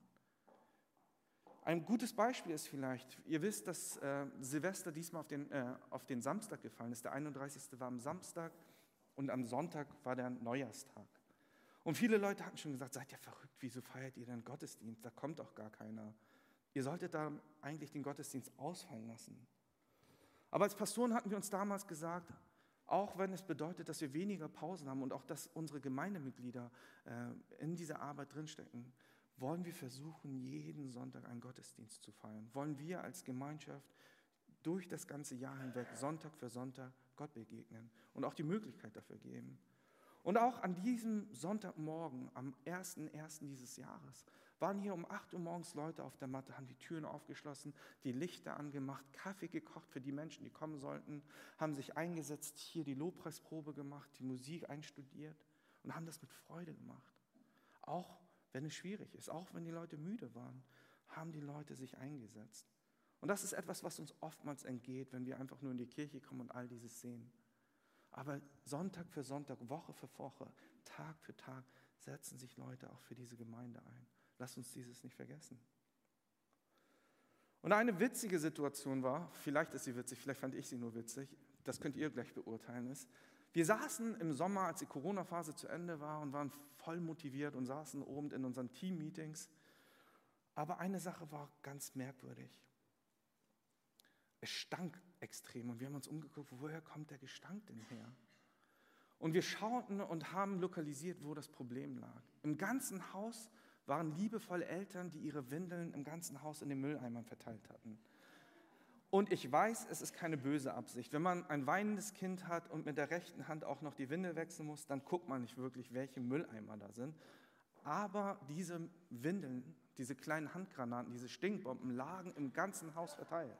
Ein gutes Beispiel ist vielleicht, ihr wisst, dass äh, Silvester diesmal auf den, äh, auf den Samstag gefallen ist. Der 31. war am Samstag und am Sonntag war der Neujahrstag. Und viele Leute hatten schon gesagt, seid ihr verrückt, wieso feiert ihr denn Gottesdienst? Da kommt doch gar keiner. Ihr solltet da eigentlich den Gottesdienst ausfallen lassen. Aber als Pastoren hatten wir uns damals gesagt, auch wenn es bedeutet, dass wir weniger Pausen haben und auch, dass unsere Gemeindemitglieder äh, in dieser Arbeit drinstecken, wollen wir versuchen, jeden Sonntag einen Gottesdienst zu feiern? Wollen wir als Gemeinschaft durch das ganze Jahr hinweg, Sonntag für Sonntag, Gott begegnen und auch die Möglichkeit dafür geben? Und auch an diesem Sonntagmorgen, am 1.1. dieses Jahres, waren hier um 8 Uhr morgens Leute auf der Matte, haben die Türen aufgeschlossen, die Lichter angemacht, Kaffee gekocht für die Menschen, die kommen sollten, haben sich eingesetzt, hier die Lobpreisprobe gemacht, die Musik einstudiert und haben das mit Freude gemacht. Auch wenn es schwierig ist, auch wenn die Leute müde waren, haben die Leute sich eingesetzt. Und das ist etwas, was uns oftmals entgeht, wenn wir einfach nur in die Kirche kommen und all dieses sehen. Aber Sonntag für Sonntag, Woche für Woche, Tag für Tag setzen sich Leute auch für diese Gemeinde ein. Lass uns dieses nicht vergessen. Und eine witzige Situation war, vielleicht ist sie witzig, vielleicht fand ich sie nur witzig, das könnt ihr gleich beurteilen, ist, wir saßen im Sommer, als die Corona-Phase zu Ende war und waren voll motiviert und saßen oben in unseren Team-Meetings. Aber eine Sache war ganz merkwürdig. Es stank extrem und wir haben uns umgeguckt, woher kommt der Gestank denn her? Und wir schauten und haben lokalisiert, wo das Problem lag. Im ganzen Haus waren liebevolle Eltern, die ihre Windeln im ganzen Haus in den Mülleimern verteilt hatten. Und ich weiß, es ist keine böse Absicht. Wenn man ein weinendes Kind hat und mit der rechten Hand auch noch die Windel wechseln muss, dann guckt man nicht wirklich, welche Mülleimer da sind. Aber diese Windeln, diese kleinen Handgranaten, diese Stinkbomben lagen im ganzen Haus verteilt.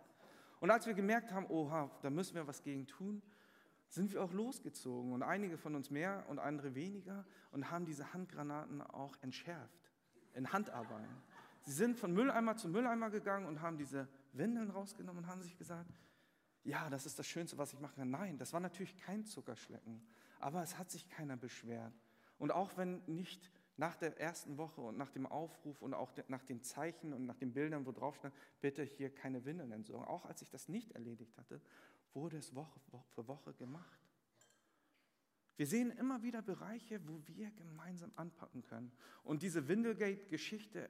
Und als wir gemerkt haben, oha, da müssen wir was gegen tun, sind wir auch losgezogen und einige von uns mehr und andere weniger und haben diese Handgranaten auch entschärft in Handarbeit. Sie sind von Mülleimer zu Mülleimer gegangen und haben diese Windeln rausgenommen und haben sich gesagt, ja, das ist das Schönste, was ich machen kann. Nein, das war natürlich kein Zuckerschlecken, aber es hat sich keiner beschwert. Und auch wenn nicht nach der ersten Woche und nach dem Aufruf und auch nach den Zeichen und nach den Bildern, wo drauf stand, bitte hier keine Windeln entsorgen. Auch als ich das nicht erledigt hatte, wurde es Woche für Woche gemacht. Wir sehen immer wieder Bereiche, wo wir gemeinsam anpacken können. Und diese Windelgate-Geschichte,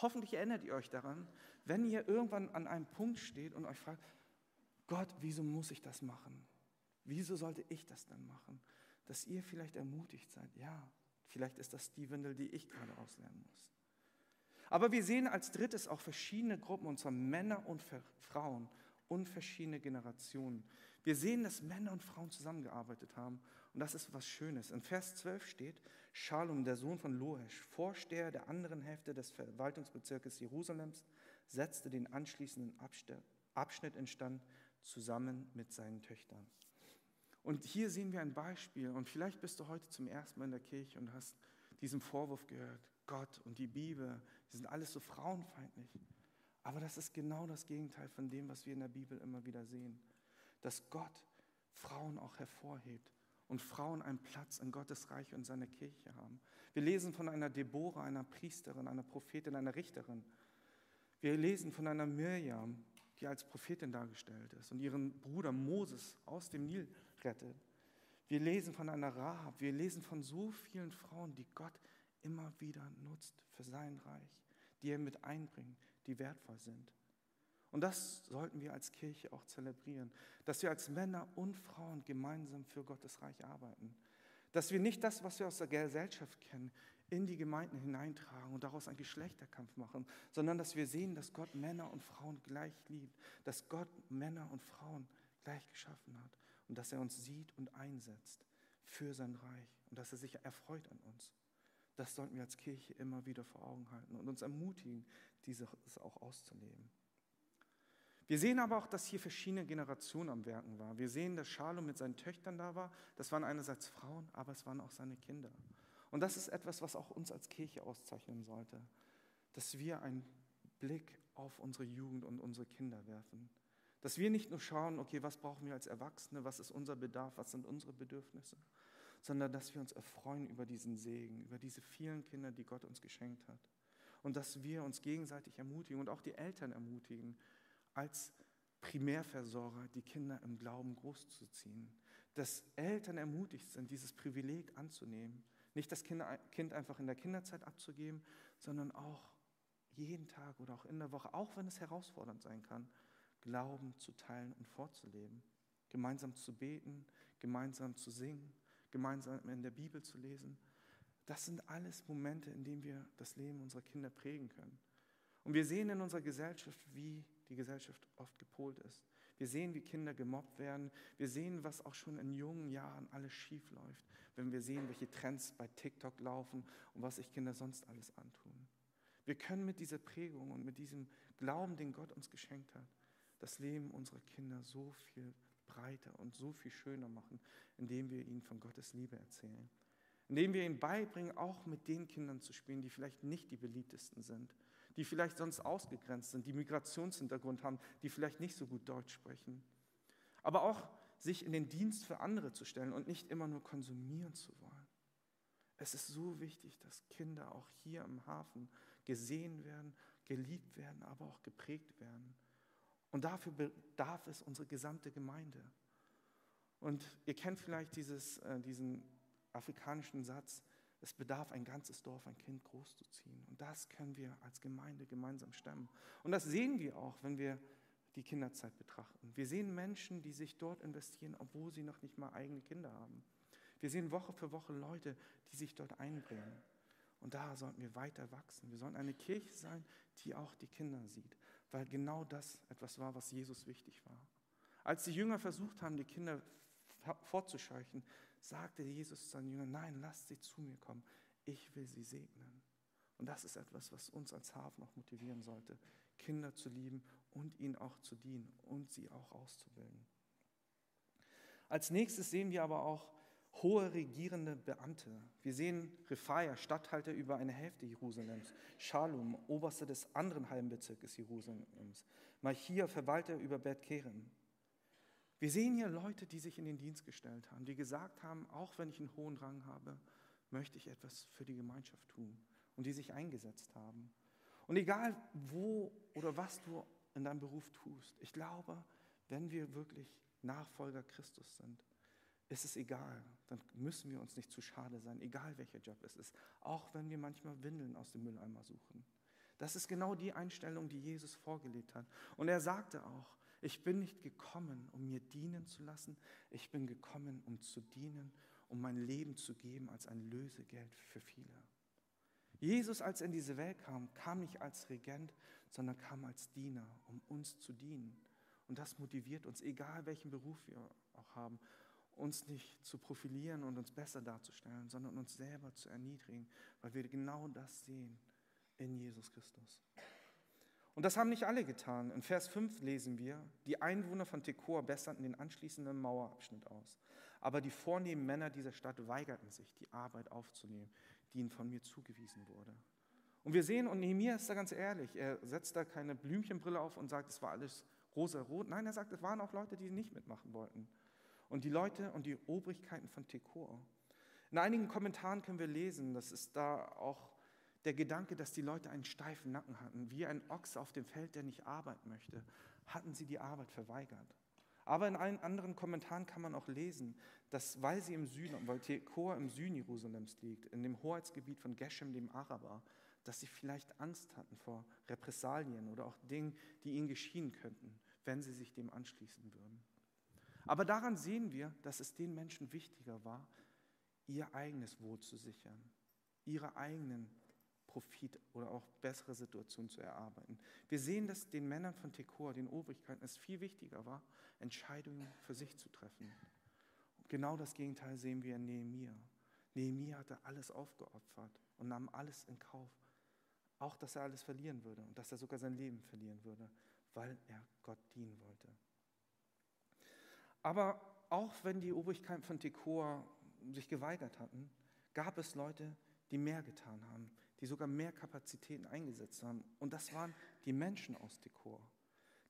hoffentlich erinnert ihr euch daran, wenn ihr irgendwann an einem Punkt steht und euch fragt, Gott, wieso muss ich das machen? Wieso sollte ich das dann machen? Dass ihr vielleicht ermutigt seid, ja, Vielleicht ist das die Windel, die ich gerade auslernen muss. Aber wir sehen als drittes auch verschiedene Gruppen, und zwar Männer und Frauen und verschiedene Generationen. Wir sehen, dass Männer und Frauen zusammengearbeitet haben und das ist was Schönes. In Vers 12 steht, Schalom, der Sohn von Loesch, Vorsteher der anderen Hälfte des Verwaltungsbezirkes Jerusalems, setzte den anschließenden Abschnitt instand, zusammen mit seinen Töchtern. Und hier sehen wir ein Beispiel. Und vielleicht bist du heute zum ersten Mal in der Kirche und hast diesen Vorwurf gehört. Gott und die Bibel, die sind alles so frauenfeindlich. Aber das ist genau das Gegenteil von dem, was wir in der Bibel immer wieder sehen. Dass Gott Frauen auch hervorhebt und Frauen einen Platz in Gottes Reich und seiner Kirche haben. Wir lesen von einer Deborah, einer Priesterin, einer Prophetin, einer Richterin. Wir lesen von einer Mirjam, die als Prophetin dargestellt ist und ihren Bruder Moses aus dem Nil rettet. Wir lesen von einer Rahab, wir lesen von so vielen Frauen, die Gott immer wieder nutzt für sein Reich, die er mit einbringt, die wertvoll sind. Und das sollten wir als Kirche auch zelebrieren, dass wir als Männer und Frauen gemeinsam für Gottes Reich arbeiten. Dass wir nicht das, was wir aus der Gesellschaft kennen, in die Gemeinden hineintragen und daraus einen Geschlechterkampf machen, sondern dass wir sehen, dass Gott Männer und Frauen gleich liebt, dass Gott Männer und Frauen gleich geschaffen hat und dass er uns sieht und einsetzt für sein Reich und dass er sich erfreut an uns. Das sollten wir als Kirche immer wieder vor Augen halten und uns ermutigen, dieses auch auszuleben. Wir sehen aber auch, dass hier verschiedene Generationen am Werken waren. Wir sehen, dass Schalom mit seinen Töchtern da war. Das waren einerseits Frauen, aber es waren auch seine Kinder. Und das ist etwas, was auch uns als Kirche auszeichnen sollte, dass wir einen Blick auf unsere Jugend und unsere Kinder werfen. Dass wir nicht nur schauen, okay, was brauchen wir als Erwachsene, was ist unser Bedarf, was sind unsere Bedürfnisse, sondern dass wir uns erfreuen über diesen Segen, über diese vielen Kinder, die Gott uns geschenkt hat. Und dass wir uns gegenseitig ermutigen und auch die Eltern ermutigen, als Primärversorger die Kinder im Glauben großzuziehen. Dass Eltern ermutigt sind, dieses Privileg anzunehmen. Nicht das Kind einfach in der Kinderzeit abzugeben, sondern auch jeden Tag oder auch in der Woche, auch wenn es herausfordernd sein kann, Glauben zu teilen und vorzuleben. Gemeinsam zu beten, gemeinsam zu singen, gemeinsam in der Bibel zu lesen. Das sind alles Momente, in denen wir das Leben unserer Kinder prägen können. Und wir sehen in unserer Gesellschaft, wie die Gesellschaft oft gepolt ist. Wir sehen, wie Kinder gemobbt werden. Wir sehen, was auch schon in jungen Jahren alles schief läuft, wenn wir sehen, welche Trends bei TikTok laufen und was sich Kinder sonst alles antun. Wir können mit dieser Prägung und mit diesem Glauben, den Gott uns geschenkt hat, das Leben unserer Kinder so viel breiter und so viel schöner machen, indem wir ihnen von Gottes Liebe erzählen. Indem wir ihnen beibringen, auch mit den Kindern zu spielen, die vielleicht nicht die beliebtesten sind, die vielleicht sonst ausgegrenzt sind, die Migrationshintergrund haben, die vielleicht nicht so gut Deutsch sprechen. Aber auch sich in den Dienst für andere zu stellen und nicht immer nur konsumieren zu wollen. Es ist so wichtig, dass Kinder auch hier im Hafen gesehen werden, geliebt werden, aber auch geprägt werden. Und dafür bedarf es unsere gesamte Gemeinde. Und ihr kennt vielleicht dieses, äh, diesen afrikanischen Satz, es bedarf ein ganzes Dorf, ein Kind großzuziehen. Und das können wir als Gemeinde gemeinsam stemmen. Und das sehen wir auch, wenn wir die Kinderzeit betrachten. Wir sehen Menschen, die sich dort investieren, obwohl sie noch nicht mal eigene Kinder haben. Wir sehen Woche für Woche Leute, die sich dort einbringen. Und da sollten wir weiter wachsen. Wir sollen eine Kirche sein, die auch die Kinder sieht, weil genau das etwas war, was Jesus wichtig war. Als die Jünger versucht haben, die Kinder fortzuscheuchen, sagte Jesus zu seinen Jüngern, nein, lasst sie zu mir kommen, ich will sie segnen. Und das ist etwas, was uns als Hafen noch motivieren sollte, Kinder zu lieben und ihnen auch zu dienen und sie auch auszubilden. Als nächstes sehen wir aber auch hohe regierende Beamte. Wir sehen Rephaia, Statthalter über eine Hälfte Jerusalems, Shalom, Oberster des anderen halben Bezirkes Jerusalems, Malchia, Verwalter über Beth Kerem. Wir sehen hier Leute, die sich in den Dienst gestellt haben, die gesagt haben, auch wenn ich einen hohen Rang habe, möchte ich etwas für die Gemeinschaft tun und die sich eingesetzt haben. Und egal wo oder was du in deinem Beruf tust, ich glaube, wenn wir wirklich Nachfolger Christus sind, ist es egal. Dann müssen wir uns nicht zu schade sein, egal welcher Job es ist. Auch wenn wir manchmal Windeln aus dem Mülleimer suchen. Das ist genau die Einstellung, die Jesus vorgelebt hat. Und er sagte auch, ich bin nicht gekommen, um mir dienen zu lassen. Ich bin gekommen, um zu dienen, um mein Leben zu geben als ein Lösegeld für viele. Jesus, als er in diese Welt kam, kam nicht als Regent, sondern kam als Diener, um uns zu dienen. Und das motiviert uns, egal welchen Beruf wir auch haben, uns nicht zu profilieren und uns besser darzustellen, sondern uns selber zu erniedrigen, weil wir genau das sehen in Jesus Christus. Und das haben nicht alle getan. In Vers 5 lesen wir, die Einwohner von Tekor besserten den anschließenden Mauerabschnitt aus. Aber die vornehmen Männer dieser Stadt weigerten sich, die Arbeit aufzunehmen, die ihnen von mir zugewiesen wurde. Und wir sehen, und Nehemiah ist da ganz ehrlich, er setzt da keine Blümchenbrille auf und sagt, es war alles rosa-rot. Nein, er sagt, es waren auch Leute, die nicht mitmachen wollten und die Leute und die Obrigkeiten von Tekor. In einigen Kommentaren können wir lesen, das ist da auch der Gedanke, dass die Leute einen steifen Nacken hatten, wie ein Ochs auf dem Feld, der nicht arbeiten möchte, hatten sie die Arbeit verweigert. Aber in allen anderen Kommentaren kann man auch lesen, dass weil sie im Süden, weil Tekor im Süden Jerusalems liegt, in dem Hoheitsgebiet von Geshem, dem Araber, dass sie vielleicht Angst hatten vor Repressalien oder auch Dingen, die ihnen geschehen könnten, wenn sie sich dem anschließen würden. Aber daran sehen wir, dass es den Menschen wichtiger war, ihr eigenes Wohl zu sichern, ihre eigenen Profit oder auch bessere Situation zu erarbeiten. Wir sehen, dass den Männern von Tekor, den Obrigkeiten, es viel wichtiger war, Entscheidungen für sich zu treffen. Und genau das Gegenteil sehen wir in Nehemia. Nehemia hatte alles aufgeopfert und nahm alles in Kauf. Auch, dass er alles verlieren würde und dass er sogar sein Leben verlieren würde, weil er Gott dienen wollte. Aber auch wenn die Obrigkeiten von Tekor sich geweigert hatten, gab es Leute, die mehr getan haben, die sogar mehr Kapazitäten eingesetzt haben. Und das waren die Menschen aus Tekor.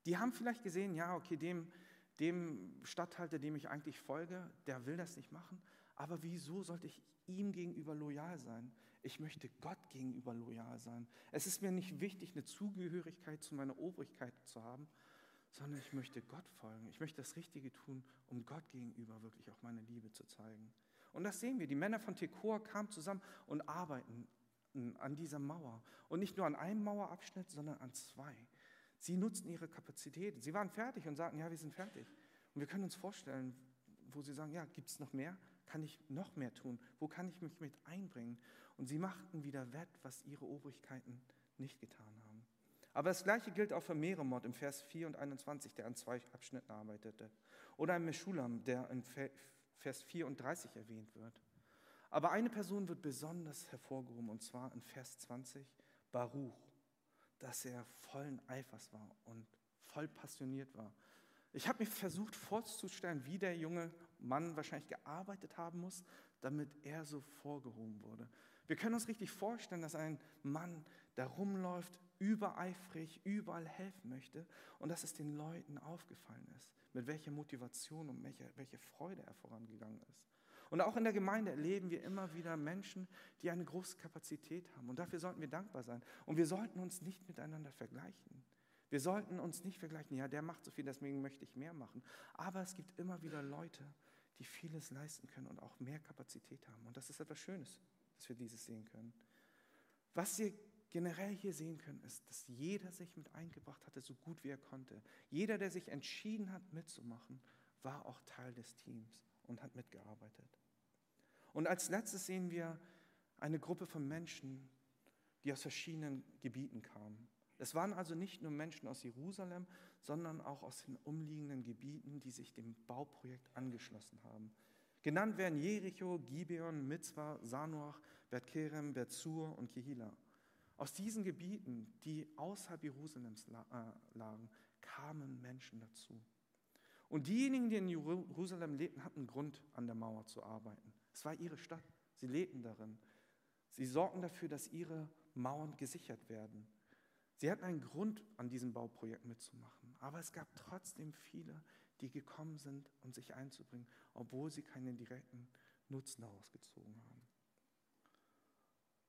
Die haben vielleicht gesehen, ja, okay, dem, dem Statthalter, dem ich eigentlich folge, der will das nicht machen. Aber wieso sollte ich ihm gegenüber loyal sein? Ich möchte Gott gegenüber loyal sein. Es ist mir nicht wichtig, eine Zugehörigkeit zu meiner Obrigkeit zu haben, sondern ich möchte Gott folgen. Ich möchte das Richtige tun, um Gott gegenüber wirklich auch meine Liebe zu zeigen. Und das sehen wir. Die Männer von Tekor kamen zusammen und arbeiten an dieser Mauer. Und nicht nur an einem Mauerabschnitt, sondern an zwei. Sie nutzten ihre Kapazitäten. Sie waren fertig und sagten, ja, wir sind fertig. Und wir können uns vorstellen, wo sie sagen, ja, gibt es noch mehr? Kann ich noch mehr tun? Wo kann ich mich mit einbringen? Und sie machten wieder wett, was ihre Obrigkeiten nicht getan haben. Aber das gleiche gilt auch für Meremot im Vers 4 und 21, der an zwei Abschnitten arbeitete. Oder ein Meschulam, der in Vers 34 erwähnt wird. Aber eine Person wird besonders hervorgehoben, und zwar in Vers 20, Baruch, dass er vollen Eifers war und voll passioniert war. Ich habe mir versucht vorzustellen, wie der junge Mann wahrscheinlich gearbeitet haben muss, damit er so vorgehoben wurde. Wir können uns richtig vorstellen, dass ein Mann da rumläuft, übereifrig, überall helfen möchte und dass es den Leuten aufgefallen ist, mit welcher Motivation und welcher, welche Freude er vorangegangen ist. Und auch in der Gemeinde erleben wir immer wieder Menschen, die eine große Kapazität haben. Und dafür sollten wir dankbar sein. Und wir sollten uns nicht miteinander vergleichen. Wir sollten uns nicht vergleichen, ja, der macht so viel, deswegen möchte ich mehr machen. Aber es gibt immer wieder Leute, die vieles leisten können und auch mehr Kapazität haben. Und das ist etwas Schönes, dass wir dieses sehen können. Was wir generell hier sehen können, ist, dass jeder sich mit eingebracht hatte, so gut wie er konnte. Jeder, der sich entschieden hat, mitzumachen, war auch Teil des Teams und hat mitgearbeitet. Und als letztes sehen wir eine Gruppe von Menschen, die aus verschiedenen Gebieten kamen. Es waren also nicht nur Menschen aus Jerusalem, sondern auch aus den umliegenden Gebieten, die sich dem Bauprojekt angeschlossen haben. Genannt werden Jericho, Gibeon, Mitzvah, Sanoach, Bethkerem, Betzur und Kehila. Aus diesen Gebieten, die außerhalb Jerusalems äh, lagen, kamen Menschen dazu. Und diejenigen, die in Jerusalem lebten, hatten Grund, an der Mauer zu arbeiten. Es war ihre Stadt. Sie lebten darin. Sie sorgten dafür, dass ihre Mauern gesichert werden. Sie hatten einen Grund, an diesem Bauprojekt mitzumachen. Aber es gab trotzdem viele, die gekommen sind, um sich einzubringen, obwohl sie keinen direkten Nutzen daraus gezogen haben.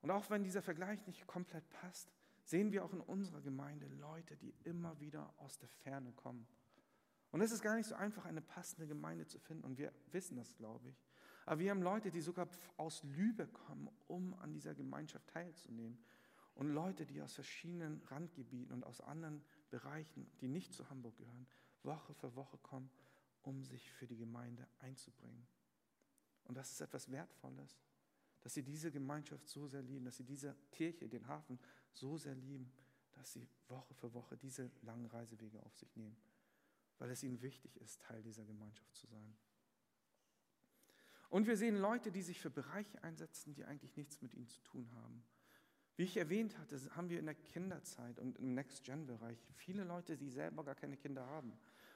Und auch wenn dieser Vergleich nicht komplett passt, sehen wir auch in unserer Gemeinde Leute, die immer wieder aus der Ferne kommen. Und es ist gar nicht so einfach, eine passende Gemeinde zu finden. Und wir wissen das, glaube ich. Aber wir haben Leute, die sogar aus Lübeck kommen, um an dieser Gemeinschaft teilzunehmen. Und Leute, die aus verschiedenen Randgebieten und aus anderen Bereichen, die nicht zu Hamburg gehören, Woche für Woche kommen, um sich für die Gemeinde einzubringen. Und das ist etwas Wertvolles dass sie diese Gemeinschaft so sehr lieben, dass sie diese Kirche, den Hafen so sehr lieben, dass sie Woche für Woche diese langen Reisewege auf sich nehmen, weil es ihnen wichtig ist, Teil dieser Gemeinschaft zu sein. Und wir sehen Leute, die sich für Bereiche einsetzen, die eigentlich nichts mit ihnen zu tun haben. Wie ich erwähnt hatte, haben wir in der Kinderzeit und im Next-Gen-Bereich viele Leute, die selber gar keine Kinder haben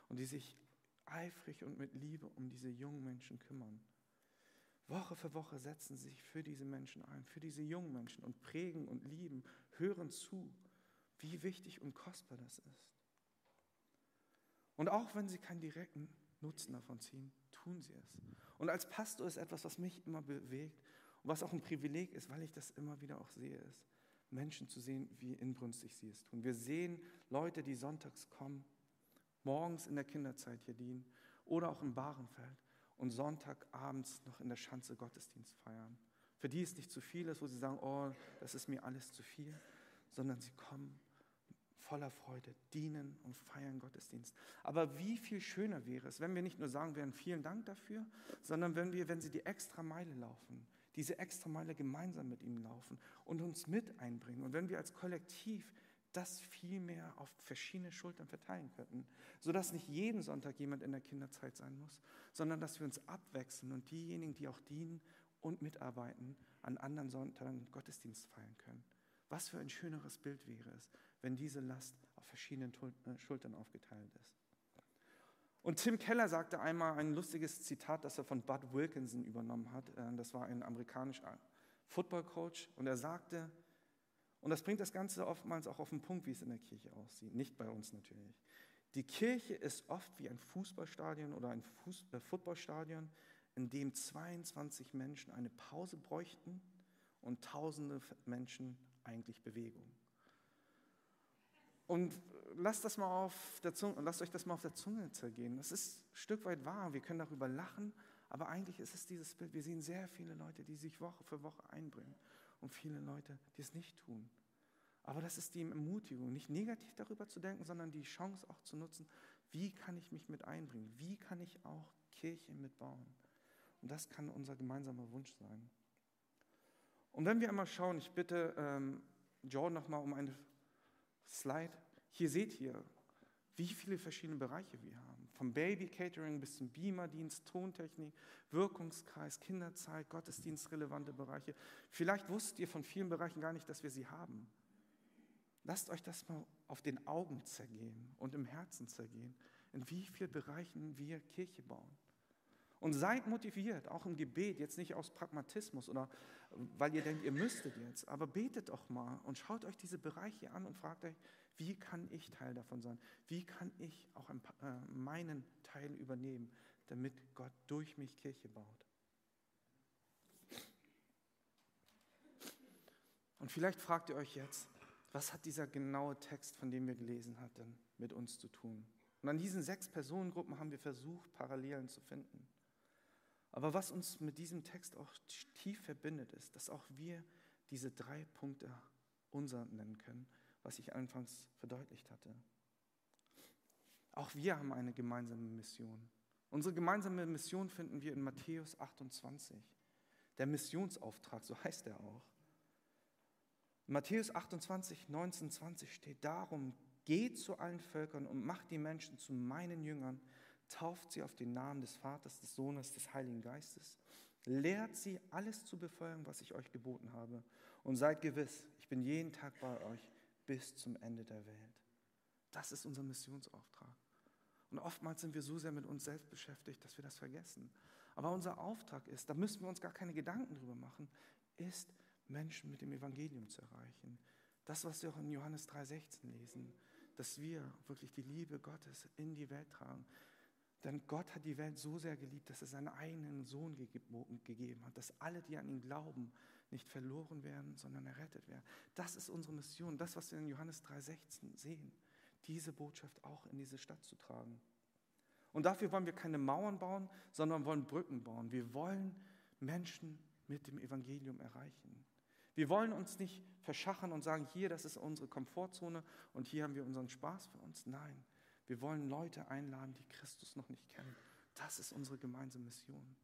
und die sich eifrig und mit Liebe um diese jungen Menschen kümmern. Woche für Woche setzen sie sich für diese Menschen ein, für diese jungen Menschen und prägen und lieben, hören zu, wie wichtig und kostbar das ist. Und auch wenn sie keinen direkten Nutzen davon ziehen, tun sie es. Und als Pastor ist etwas, was mich immer bewegt und was auch ein Privileg ist, weil ich das immer wieder auch sehe, ist, Menschen zu sehen, wie inbrünstig sie es tun. Wir sehen Leute, die sonntags kommen, morgens in der Kinderzeit hier dienen oder auch im Barenfeld und Sonntagabends noch in der Schanze Gottesdienst feiern. Für die es nicht zu viel ist, wo sie sagen, oh, das ist mir alles zu viel, sondern sie kommen voller Freude, dienen und feiern Gottesdienst. Aber wie viel schöner wäre es, wenn wir nicht nur sagen werden, vielen Dank dafür, sondern wenn wir, wenn sie die extra Meile laufen, diese extra Meile gemeinsam mit ihnen laufen und uns mit einbringen. Und wenn wir als Kollektiv das viel mehr auf verschiedene Schultern verteilen könnten, sodass nicht jeden Sonntag jemand in der Kinderzeit sein muss, sondern dass wir uns abwechseln und diejenigen, die auch dienen und mitarbeiten, an anderen Sonntagen Gottesdienst feiern können. Was für ein schöneres Bild wäre es, wenn diese Last auf verschiedenen äh, Schultern aufgeteilt ist. Und Tim Keller sagte einmal ein lustiges Zitat, das er von Bud Wilkinson übernommen hat. Äh, das war ein amerikanischer Football-Coach. Und er sagte, und das bringt das Ganze oftmals auch auf den Punkt, wie es in der Kirche aussieht. Nicht bei uns natürlich. Die Kirche ist oft wie ein Fußballstadion oder ein äh, Footballstadion, in dem 22 Menschen eine Pause bräuchten und tausende Menschen eigentlich Bewegung. Und lasst, das mal auf der Zunge, lasst euch das mal auf der Zunge zergehen. Das ist ein Stück weit wahr. Wir können darüber lachen, aber eigentlich ist es dieses Bild. Wir sehen sehr viele Leute, die sich Woche für Woche einbringen und viele Leute, die es nicht tun. Aber das ist die Ermutigung, nicht negativ darüber zu denken, sondern die Chance auch zu nutzen, wie kann ich mich mit einbringen? Wie kann ich auch Kirche mitbauen? Und das kann unser gemeinsamer Wunsch sein. Und wenn wir einmal schauen, ich bitte ähm, Jordan nochmal um eine Slide. Hier seht ihr, wie viele verschiedene Bereiche wir haben. Vom Baby-Catering bis zum Beamer-Dienst, Tontechnik, Wirkungskreis, Kinderzeit, Gottesdienstrelevante Bereiche. Vielleicht wusstet ihr von vielen Bereichen gar nicht, dass wir sie haben. Lasst euch das mal auf den Augen zergehen und im Herzen zergehen, in wie vielen Bereichen wir Kirche bauen. Und seid motiviert, auch im Gebet, jetzt nicht aus Pragmatismus oder weil ihr denkt, ihr müsstet jetzt, aber betet doch mal und schaut euch diese Bereiche an und fragt euch, wie kann ich Teil davon sein? Wie kann ich auch äh, meinen Teil übernehmen, damit Gott durch mich Kirche baut? Und vielleicht fragt ihr euch jetzt, was hat dieser genaue Text, von dem wir gelesen hatten, mit uns zu tun? Und an diesen sechs Personengruppen haben wir versucht, Parallelen zu finden. Aber was uns mit diesem Text auch tief verbindet, ist, dass auch wir diese drei Punkte unser nennen können, was ich anfangs verdeutlicht hatte. Auch wir haben eine gemeinsame Mission. Unsere gemeinsame Mission finden wir in Matthäus 28. Der Missionsauftrag, so heißt er auch. In Matthäus 28, 19, 20 steht darum, geht zu allen Völkern und macht die Menschen zu meinen Jüngern, tauft sie auf den Namen des Vaters, des Sohnes, des Heiligen Geistes, lehrt sie alles zu befolgen, was ich euch geboten habe und seid gewiss, ich bin jeden Tag bei euch bis zum Ende der Welt. Das ist unser Missionsauftrag. Und oftmals sind wir so sehr mit uns selbst beschäftigt, dass wir das vergessen. Aber unser Auftrag ist, da müssen wir uns gar keine Gedanken drüber machen, ist, Menschen mit dem Evangelium zu erreichen. Das, was wir auch in Johannes 3,16 lesen, dass wir wirklich die Liebe Gottes in die Welt tragen. Denn Gott hat die Welt so sehr geliebt, dass er seinen eigenen Sohn gegeben hat, dass alle, die an ihn glauben, nicht verloren werden, sondern errettet werden. Das ist unsere Mission, das, was wir in Johannes 3,16 sehen, diese Botschaft auch in diese Stadt zu tragen. Und dafür wollen wir keine Mauern bauen, sondern wollen Brücken bauen. Wir wollen Menschen mit dem Evangelium erreichen. Wir wollen uns nicht verschachern und sagen, hier, das ist unsere Komfortzone und hier haben wir unseren Spaß für uns. Nein, wir wollen Leute einladen, die Christus noch nicht kennen. Das ist unsere gemeinsame Mission.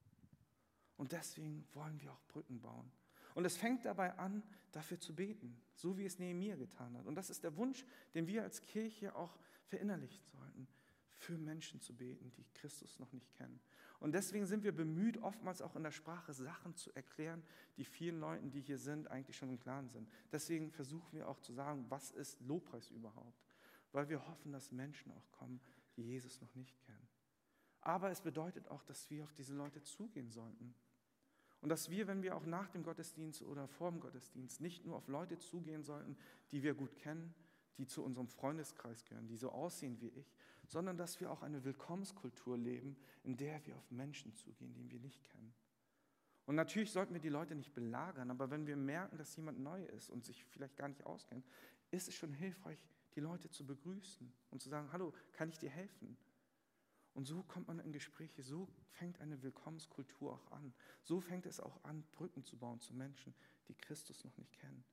Und deswegen wollen wir auch Brücken bauen. Und es fängt dabei an, dafür zu beten, so wie es Nehemiah getan hat. Und das ist der Wunsch, den wir als Kirche auch verinnerlichen sollten, für Menschen zu beten, die Christus noch nicht kennen. Und deswegen sind wir bemüht, oftmals auch in der Sprache Sachen zu erklären, die vielen Leuten, die hier sind, eigentlich schon im Klaren sind. Deswegen versuchen wir auch zu sagen, was ist Lobpreis überhaupt? Weil wir hoffen, dass Menschen auch kommen, die Jesus noch nicht kennen. Aber es bedeutet auch, dass wir auf diese Leute zugehen sollten und dass wir, wenn wir auch nach dem Gottesdienst oder vor dem Gottesdienst nicht nur auf Leute zugehen sollten, die wir gut kennen, die zu unserem Freundeskreis gehören, die so aussehen wie ich, sondern dass wir auch eine Willkommenskultur leben, in der wir auf Menschen zugehen, die wir nicht kennen. Und natürlich sollten wir die Leute nicht belagern, aber wenn wir merken, dass jemand neu ist und sich vielleicht gar nicht auskennt, ist es schon hilfreich, die Leute zu begrüßen und zu sagen, hallo, kann ich dir helfen? Und so kommt man in Gespräche, so fängt eine Willkommenskultur auch an. So fängt es auch an, Brücken zu bauen zu Menschen, die Christus noch nicht kennen.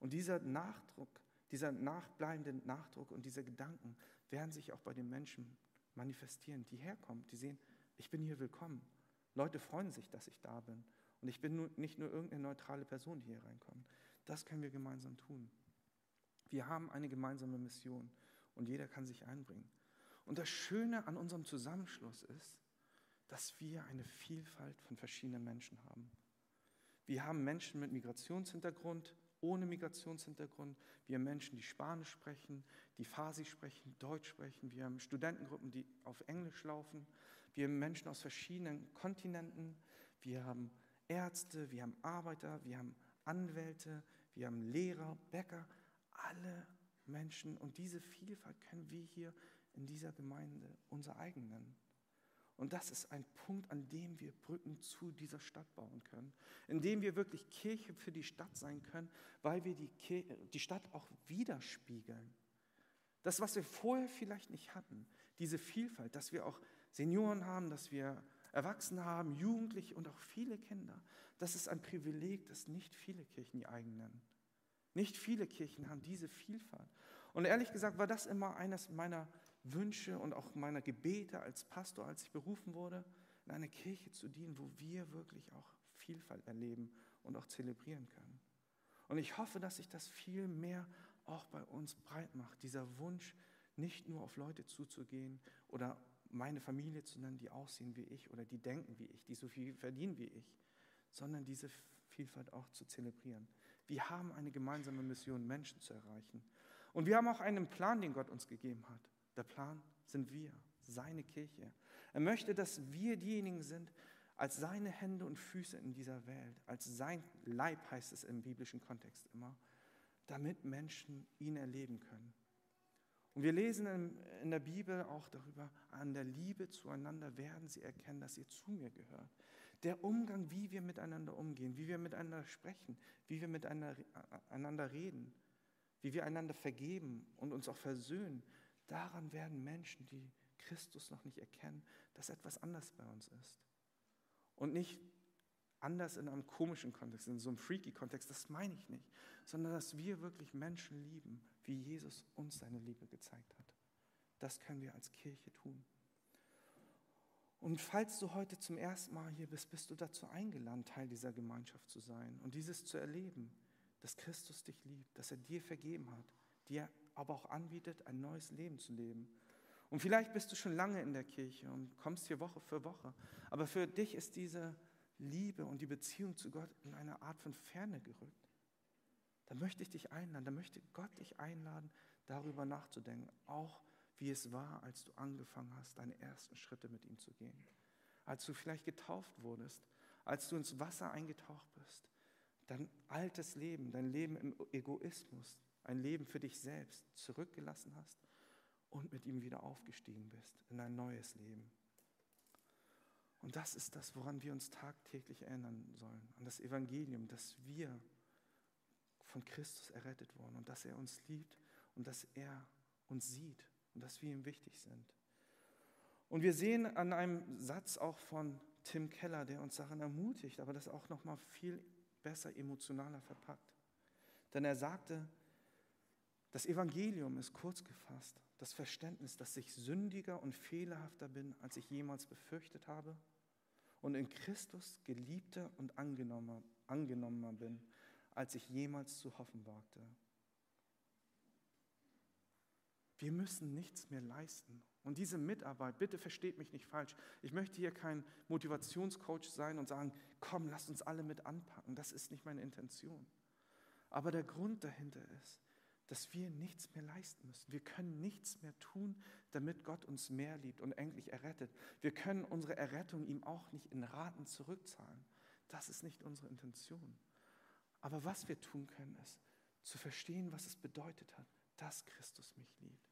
Und dieser Nachdruck, dieser nachbleibende Nachdruck und diese Gedanken werden sich auch bei den Menschen manifestieren, die herkommen, die sehen, ich bin hier willkommen. Leute freuen sich, dass ich da bin. Und ich bin nur, nicht nur irgendeine neutrale Person, die hier reinkommt. Das können wir gemeinsam tun. Wir haben eine gemeinsame Mission und jeder kann sich einbringen. Und das Schöne an unserem Zusammenschluss ist, dass wir eine Vielfalt von verschiedenen Menschen haben. Wir haben Menschen mit Migrationshintergrund, ohne Migrationshintergrund. Wir haben Menschen, die Spanisch sprechen, die Farsi sprechen, Deutsch sprechen. Wir haben Studentengruppen, die auf Englisch laufen. Wir haben Menschen aus verschiedenen Kontinenten. Wir haben Ärzte, wir haben Arbeiter, wir haben Anwälte, wir haben Lehrer, Bäcker. Alle Menschen. Und diese Vielfalt können wir hier in dieser Gemeinde unser eigen nennen. Und das ist ein Punkt, an dem wir Brücken zu dieser Stadt bauen können, in dem wir wirklich Kirche für die Stadt sein können, weil wir die, Kirche, die Stadt auch widerspiegeln. Das, was wir vorher vielleicht nicht hatten, diese Vielfalt, dass wir auch Senioren haben, dass wir Erwachsene haben, Jugendliche und auch viele Kinder, das ist ein Privileg, das nicht viele Kirchen die eigen nennen. Nicht viele Kirchen haben diese Vielfalt. Und ehrlich gesagt war das immer eines meiner Wünsche und auch meiner Gebete als Pastor, als ich berufen wurde, in einer Kirche zu dienen, wo wir wirklich auch Vielfalt erleben und auch zelebrieren können. Und ich hoffe, dass sich das viel mehr auch bei uns breit macht. Dieser Wunsch, nicht nur auf Leute zuzugehen oder meine Familie zu nennen, die aussehen wie ich oder die denken wie ich, die so viel verdienen wie ich, sondern diese Vielfalt auch zu zelebrieren. Wir haben eine gemeinsame Mission, Menschen zu erreichen. Und wir haben auch einen Plan, den Gott uns gegeben hat. Der Plan sind wir, seine Kirche. Er möchte, dass wir diejenigen sind, als seine Hände und Füße in dieser Welt, als sein Leib heißt es im biblischen Kontext immer, damit Menschen ihn erleben können. Und wir lesen in, der Bibel auch darüber, an der Liebe zueinander werden sie erkennen, dass ihr zu mir gehört. Der Umgang, wie wir miteinander umgehen, wie wir miteinander sprechen, wie wir miteinander reden, wie wir einander vergeben und uns auch versöhnen, daran werden Menschen, die Christus noch nicht erkennen, dass etwas anders bei uns ist. Und nicht anders in einem komischen Kontext, in so einem freaky Kontext, das meine ich nicht, sondern dass wir wirklich Menschen lieben, wie Jesus uns seine Liebe gezeigt hat. Das können wir als Kirche tun. Und falls du heute zum ersten Mal hier bist, bist du dazu eingeladen, Teil dieser Gemeinschaft zu sein und dieses zu erleben, dass Christus dich liebt, dass er dir vergeben hat, dir aber auch anbietet, ein neues Leben zu leben. Und vielleicht bist du schon lange in der Kirche und kommst hier Woche für Woche, aber für dich ist diese Liebe und die Beziehung zu Gott in eine Art von Ferne gerückt. Da möchte ich dich einladen, da möchte Gott dich einladen, darüber nachzudenken, auch wie es war, als du angefangen hast, deine ersten Schritte mit ihm zu gehen. Als du vielleicht getauft wurdest, als du ins Wasser eingetaucht bist, dein altes Leben, dein Leben im Egoismus, ein Leben für dich selbst zurückgelassen hast und mit ihm wieder aufgestiegen bist in ein neues Leben. Und das ist das, woran wir uns tagtäglich erinnern sollen, an das Evangelium, dass wir von Christus errettet wurden und dass er uns liebt und dass er uns sieht und dass wir ihm wichtig sind. Und wir sehen an einem Satz auch von Tim Keller, der uns daran ermutigt, aber das auch noch mal viel besser emotionaler verpackt. Denn er sagte, das Evangelium ist kurz gefasst, das Verständnis, dass ich sündiger und fehlerhafter bin, als ich jemals befürchtet habe und in Christus geliebter und angenommener, angenommener bin, als ich jemals zu hoffen wagte. Wir müssen nichts mehr leisten. Und diese Mitarbeit, bitte versteht mich nicht falsch, ich möchte hier kein Motivationscoach sein und sagen, komm, lasst uns alle mit anpacken. Das ist nicht meine Intention. Aber der Grund dahinter ist, dass wir nichts mehr leisten müssen. Wir können nichts mehr tun, damit Gott uns mehr liebt und endlich errettet. Wir können unsere Errettung ihm auch nicht in Raten zurückzahlen. Das ist nicht unsere Intention. Aber was wir tun können, ist zu verstehen, was es bedeutet hat, dass Christus mich liebt.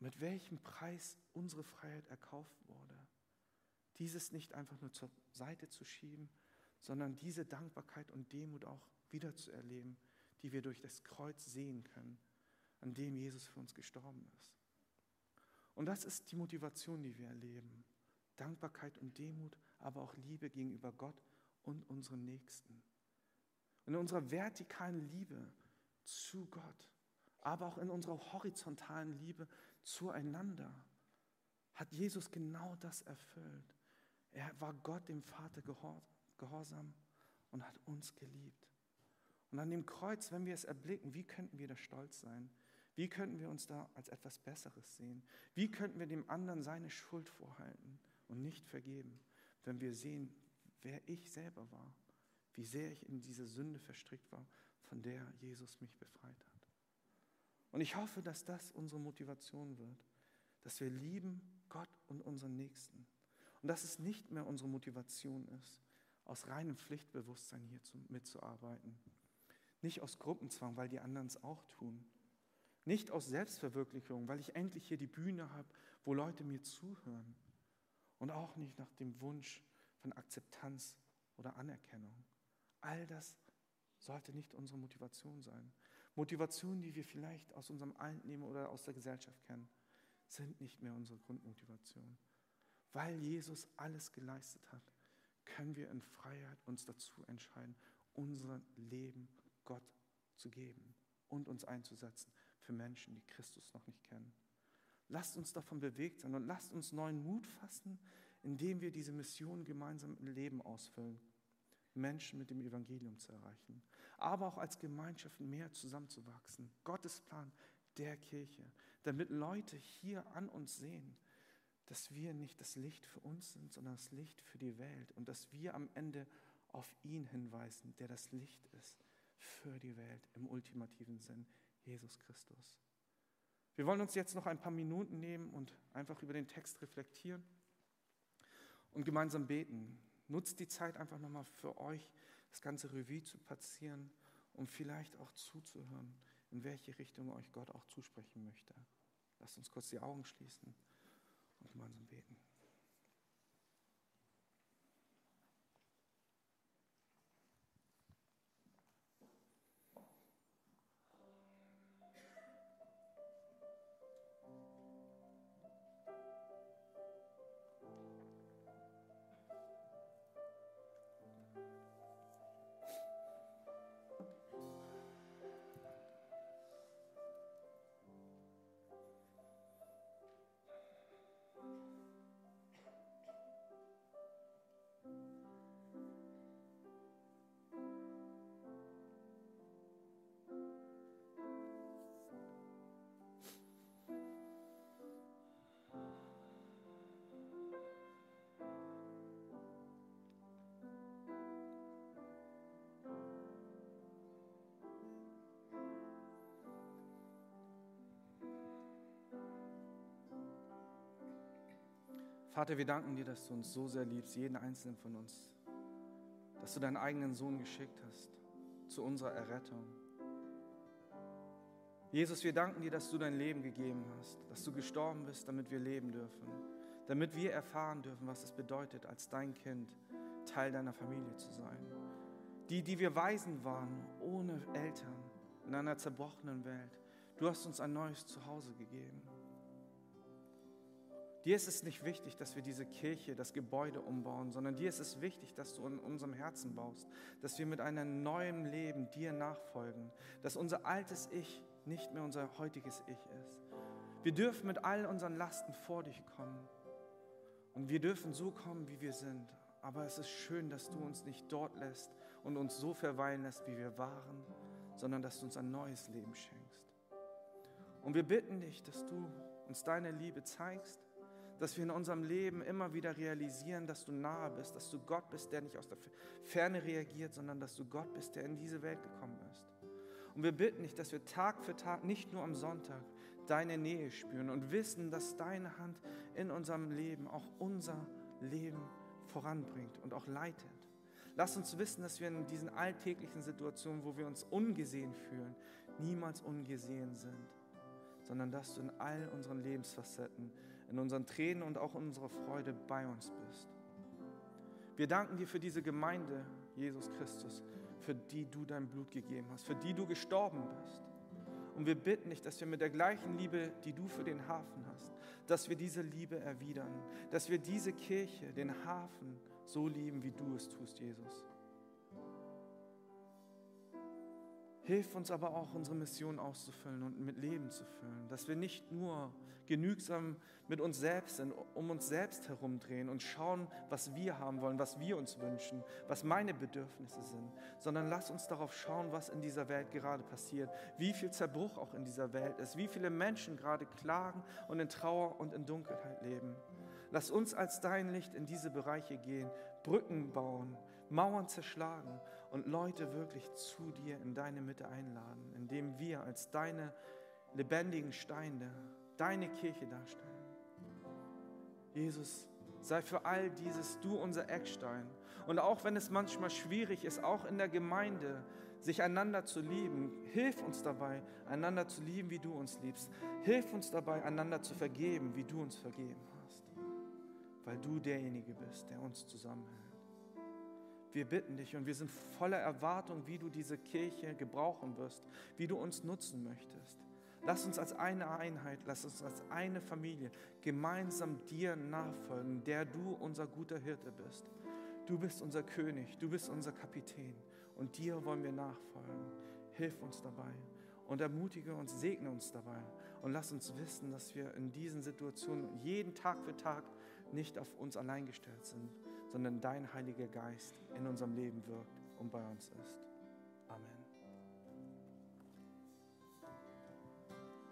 Mit welchem Preis unsere Freiheit erkauft wurde. Dieses nicht einfach nur zur Seite zu schieben, sondern diese Dankbarkeit und Demut auch wieder zu erleben die wir durch das Kreuz sehen können, an dem Jesus für uns gestorben ist. Und das ist die Motivation, die wir erleben. Dankbarkeit und Demut, aber auch Liebe gegenüber Gott und unseren Nächsten. in unserer vertikalen Liebe zu Gott, aber auch in unserer horizontalen Liebe zueinander hat Jesus genau das erfüllt. Er war Gott dem Vater gehorsam und hat uns geliebt. Und an dem Kreuz, wenn wir es erblicken, wie könnten wir da stolz sein? Wie könnten wir uns da als etwas Besseres sehen? Wie könnten wir dem anderen seine Schuld vorhalten und nicht vergeben, wenn wir sehen, wer ich selber war, wie sehr ich in diese Sünde verstrickt war, von der Jesus mich befreit hat. Und ich hoffe, dass das unsere Motivation wird, dass wir lieben Gott und unseren Nächsten. Und dass es nicht mehr unsere Motivation ist, aus reinem Pflichtbewusstsein hier mitzuarbeiten, nicht aus Gruppenzwang, weil die anderen es auch tun. Nicht aus Selbstverwirklichung, weil ich endlich hier die Bühne habe, wo Leute mir zuhören. Und auch nicht nach dem Wunsch von Akzeptanz oder Anerkennung. All das sollte nicht unsere Motivation sein. Motivationen, die wir vielleicht aus unserem Altleben oder aus der Gesellschaft kennen, sind nicht mehr unsere Grundmotivation. Weil Jesus alles geleistet hat, können wir in Freiheit uns dazu entscheiden, unser Leben Gott zu geben und uns einzusetzen für Menschen, die Christus noch nicht kennen. Lasst uns davon bewegt sein und lasst uns neuen Mut fassen, indem wir diese Mission gemeinsam im Leben ausfüllen. Menschen mit dem Evangelium zu erreichen, aber auch als Gemeinschaft mehr zusammenzuwachsen. Gottes Plan der Kirche, damit Leute hier an uns sehen, dass wir nicht das Licht für uns sind, sondern das Licht für die Welt und dass wir am Ende auf ihn hinweisen, der das Licht ist für die Welt im ultimativen Sinn, Jesus Christus. Wir wollen uns jetzt noch ein paar Minuten nehmen und einfach über den Text reflektieren und gemeinsam beten. Nutzt die Zeit einfach nochmal für euch, das ganze Revue zu passieren und vielleicht auch zuzuhören, in welche Richtung euch Gott auch zusprechen möchte. Lasst uns kurz die Augen schließen und gemeinsam beten. Vater, wir danken dir, dass du uns so sehr liebst, jeden einzelnen von uns. Dass du deinen eigenen Sohn geschickt hast zu unserer Errettung. Jesus, wir danken dir, dass du dein Leben gegeben hast, dass du gestorben bist, damit wir leben dürfen, damit wir erfahren dürfen, was es bedeutet, als dein Kind Teil deiner Familie zu sein. Die, die wir Waisen waren, ohne Eltern, in einer zerbrochenen Welt. Du hast uns ein neues Zuhause gegeben. Dir ist es nicht wichtig, dass wir diese Kirche, das Gebäude umbauen, sondern dir ist es wichtig, dass du in unserem Herzen baust, dass wir mit einem neuen Leben dir nachfolgen, dass unser altes Ich nicht mehr unser heutiges Ich ist. Wir dürfen mit all unseren Lasten vor dich kommen und wir dürfen so kommen, wie wir sind. Aber es ist schön, dass du uns nicht dort lässt und uns so verweilen lässt, wie wir waren, sondern dass du uns ein neues Leben schenkst. Und wir bitten dich, dass du uns deine Liebe zeigst dass wir in unserem Leben immer wieder realisieren, dass du nahe bist, dass du Gott bist, der nicht aus der Ferne reagiert, sondern dass du Gott bist, der in diese Welt gekommen ist. Und wir bitten dich, dass wir Tag für Tag, nicht nur am Sonntag, deine Nähe spüren und wissen, dass deine Hand in unserem Leben auch unser Leben voranbringt und auch leitet. Lass uns wissen, dass wir in diesen alltäglichen Situationen, wo wir uns ungesehen fühlen, niemals ungesehen sind, sondern dass du in all unseren Lebensfacetten in unseren Tränen und auch in unserer Freude bei uns bist. Wir danken dir für diese Gemeinde, Jesus Christus, für die du dein Blut gegeben hast, für die du gestorben bist. Und wir bitten dich, dass wir mit der gleichen Liebe, die du für den Hafen hast, dass wir diese Liebe erwidern, dass wir diese Kirche, den Hafen, so lieben, wie du es tust, Jesus. Hilf uns aber auch, unsere Mission auszufüllen und mit Leben zu füllen, dass wir nicht nur genügsam mit uns selbst sind, um uns selbst herumdrehen und schauen, was wir haben wollen, was wir uns wünschen, was meine Bedürfnisse sind, sondern lass uns darauf schauen, was in dieser Welt gerade passiert, wie viel Zerbruch auch in dieser Welt ist, wie viele Menschen gerade klagen und in Trauer und in Dunkelheit leben. Lass uns als dein Licht in diese Bereiche gehen, Brücken bauen, Mauern zerschlagen und Leute wirklich zu dir in deine Mitte einladen, indem wir als deine lebendigen Steine deine Kirche darstellen. Jesus, sei für all dieses du unser Eckstein. Und auch wenn es manchmal schwierig ist, auch in der Gemeinde, sich einander zu lieben, hilf uns dabei, einander zu lieben, wie du uns liebst. Hilf uns dabei, einander zu vergeben, wie du uns vergeben hast. Weil du derjenige bist, der uns zusammenhält. Wir bitten dich und wir sind voller Erwartung, wie du diese Kirche gebrauchen wirst, wie du uns nutzen möchtest. Lass uns als eine Einheit, lass uns als eine Familie gemeinsam dir nachfolgen, der du unser guter Hirte bist. Du bist unser König, du bist unser Kapitän und dir wollen wir nachfolgen. Hilf uns dabei und ermutige uns, segne uns dabei und lass uns wissen, dass wir in diesen Situationen jeden Tag für Tag nicht auf uns allein gestellt sind, sondern dein Heiliger Geist in unserem Leben wirkt und bei uns ist.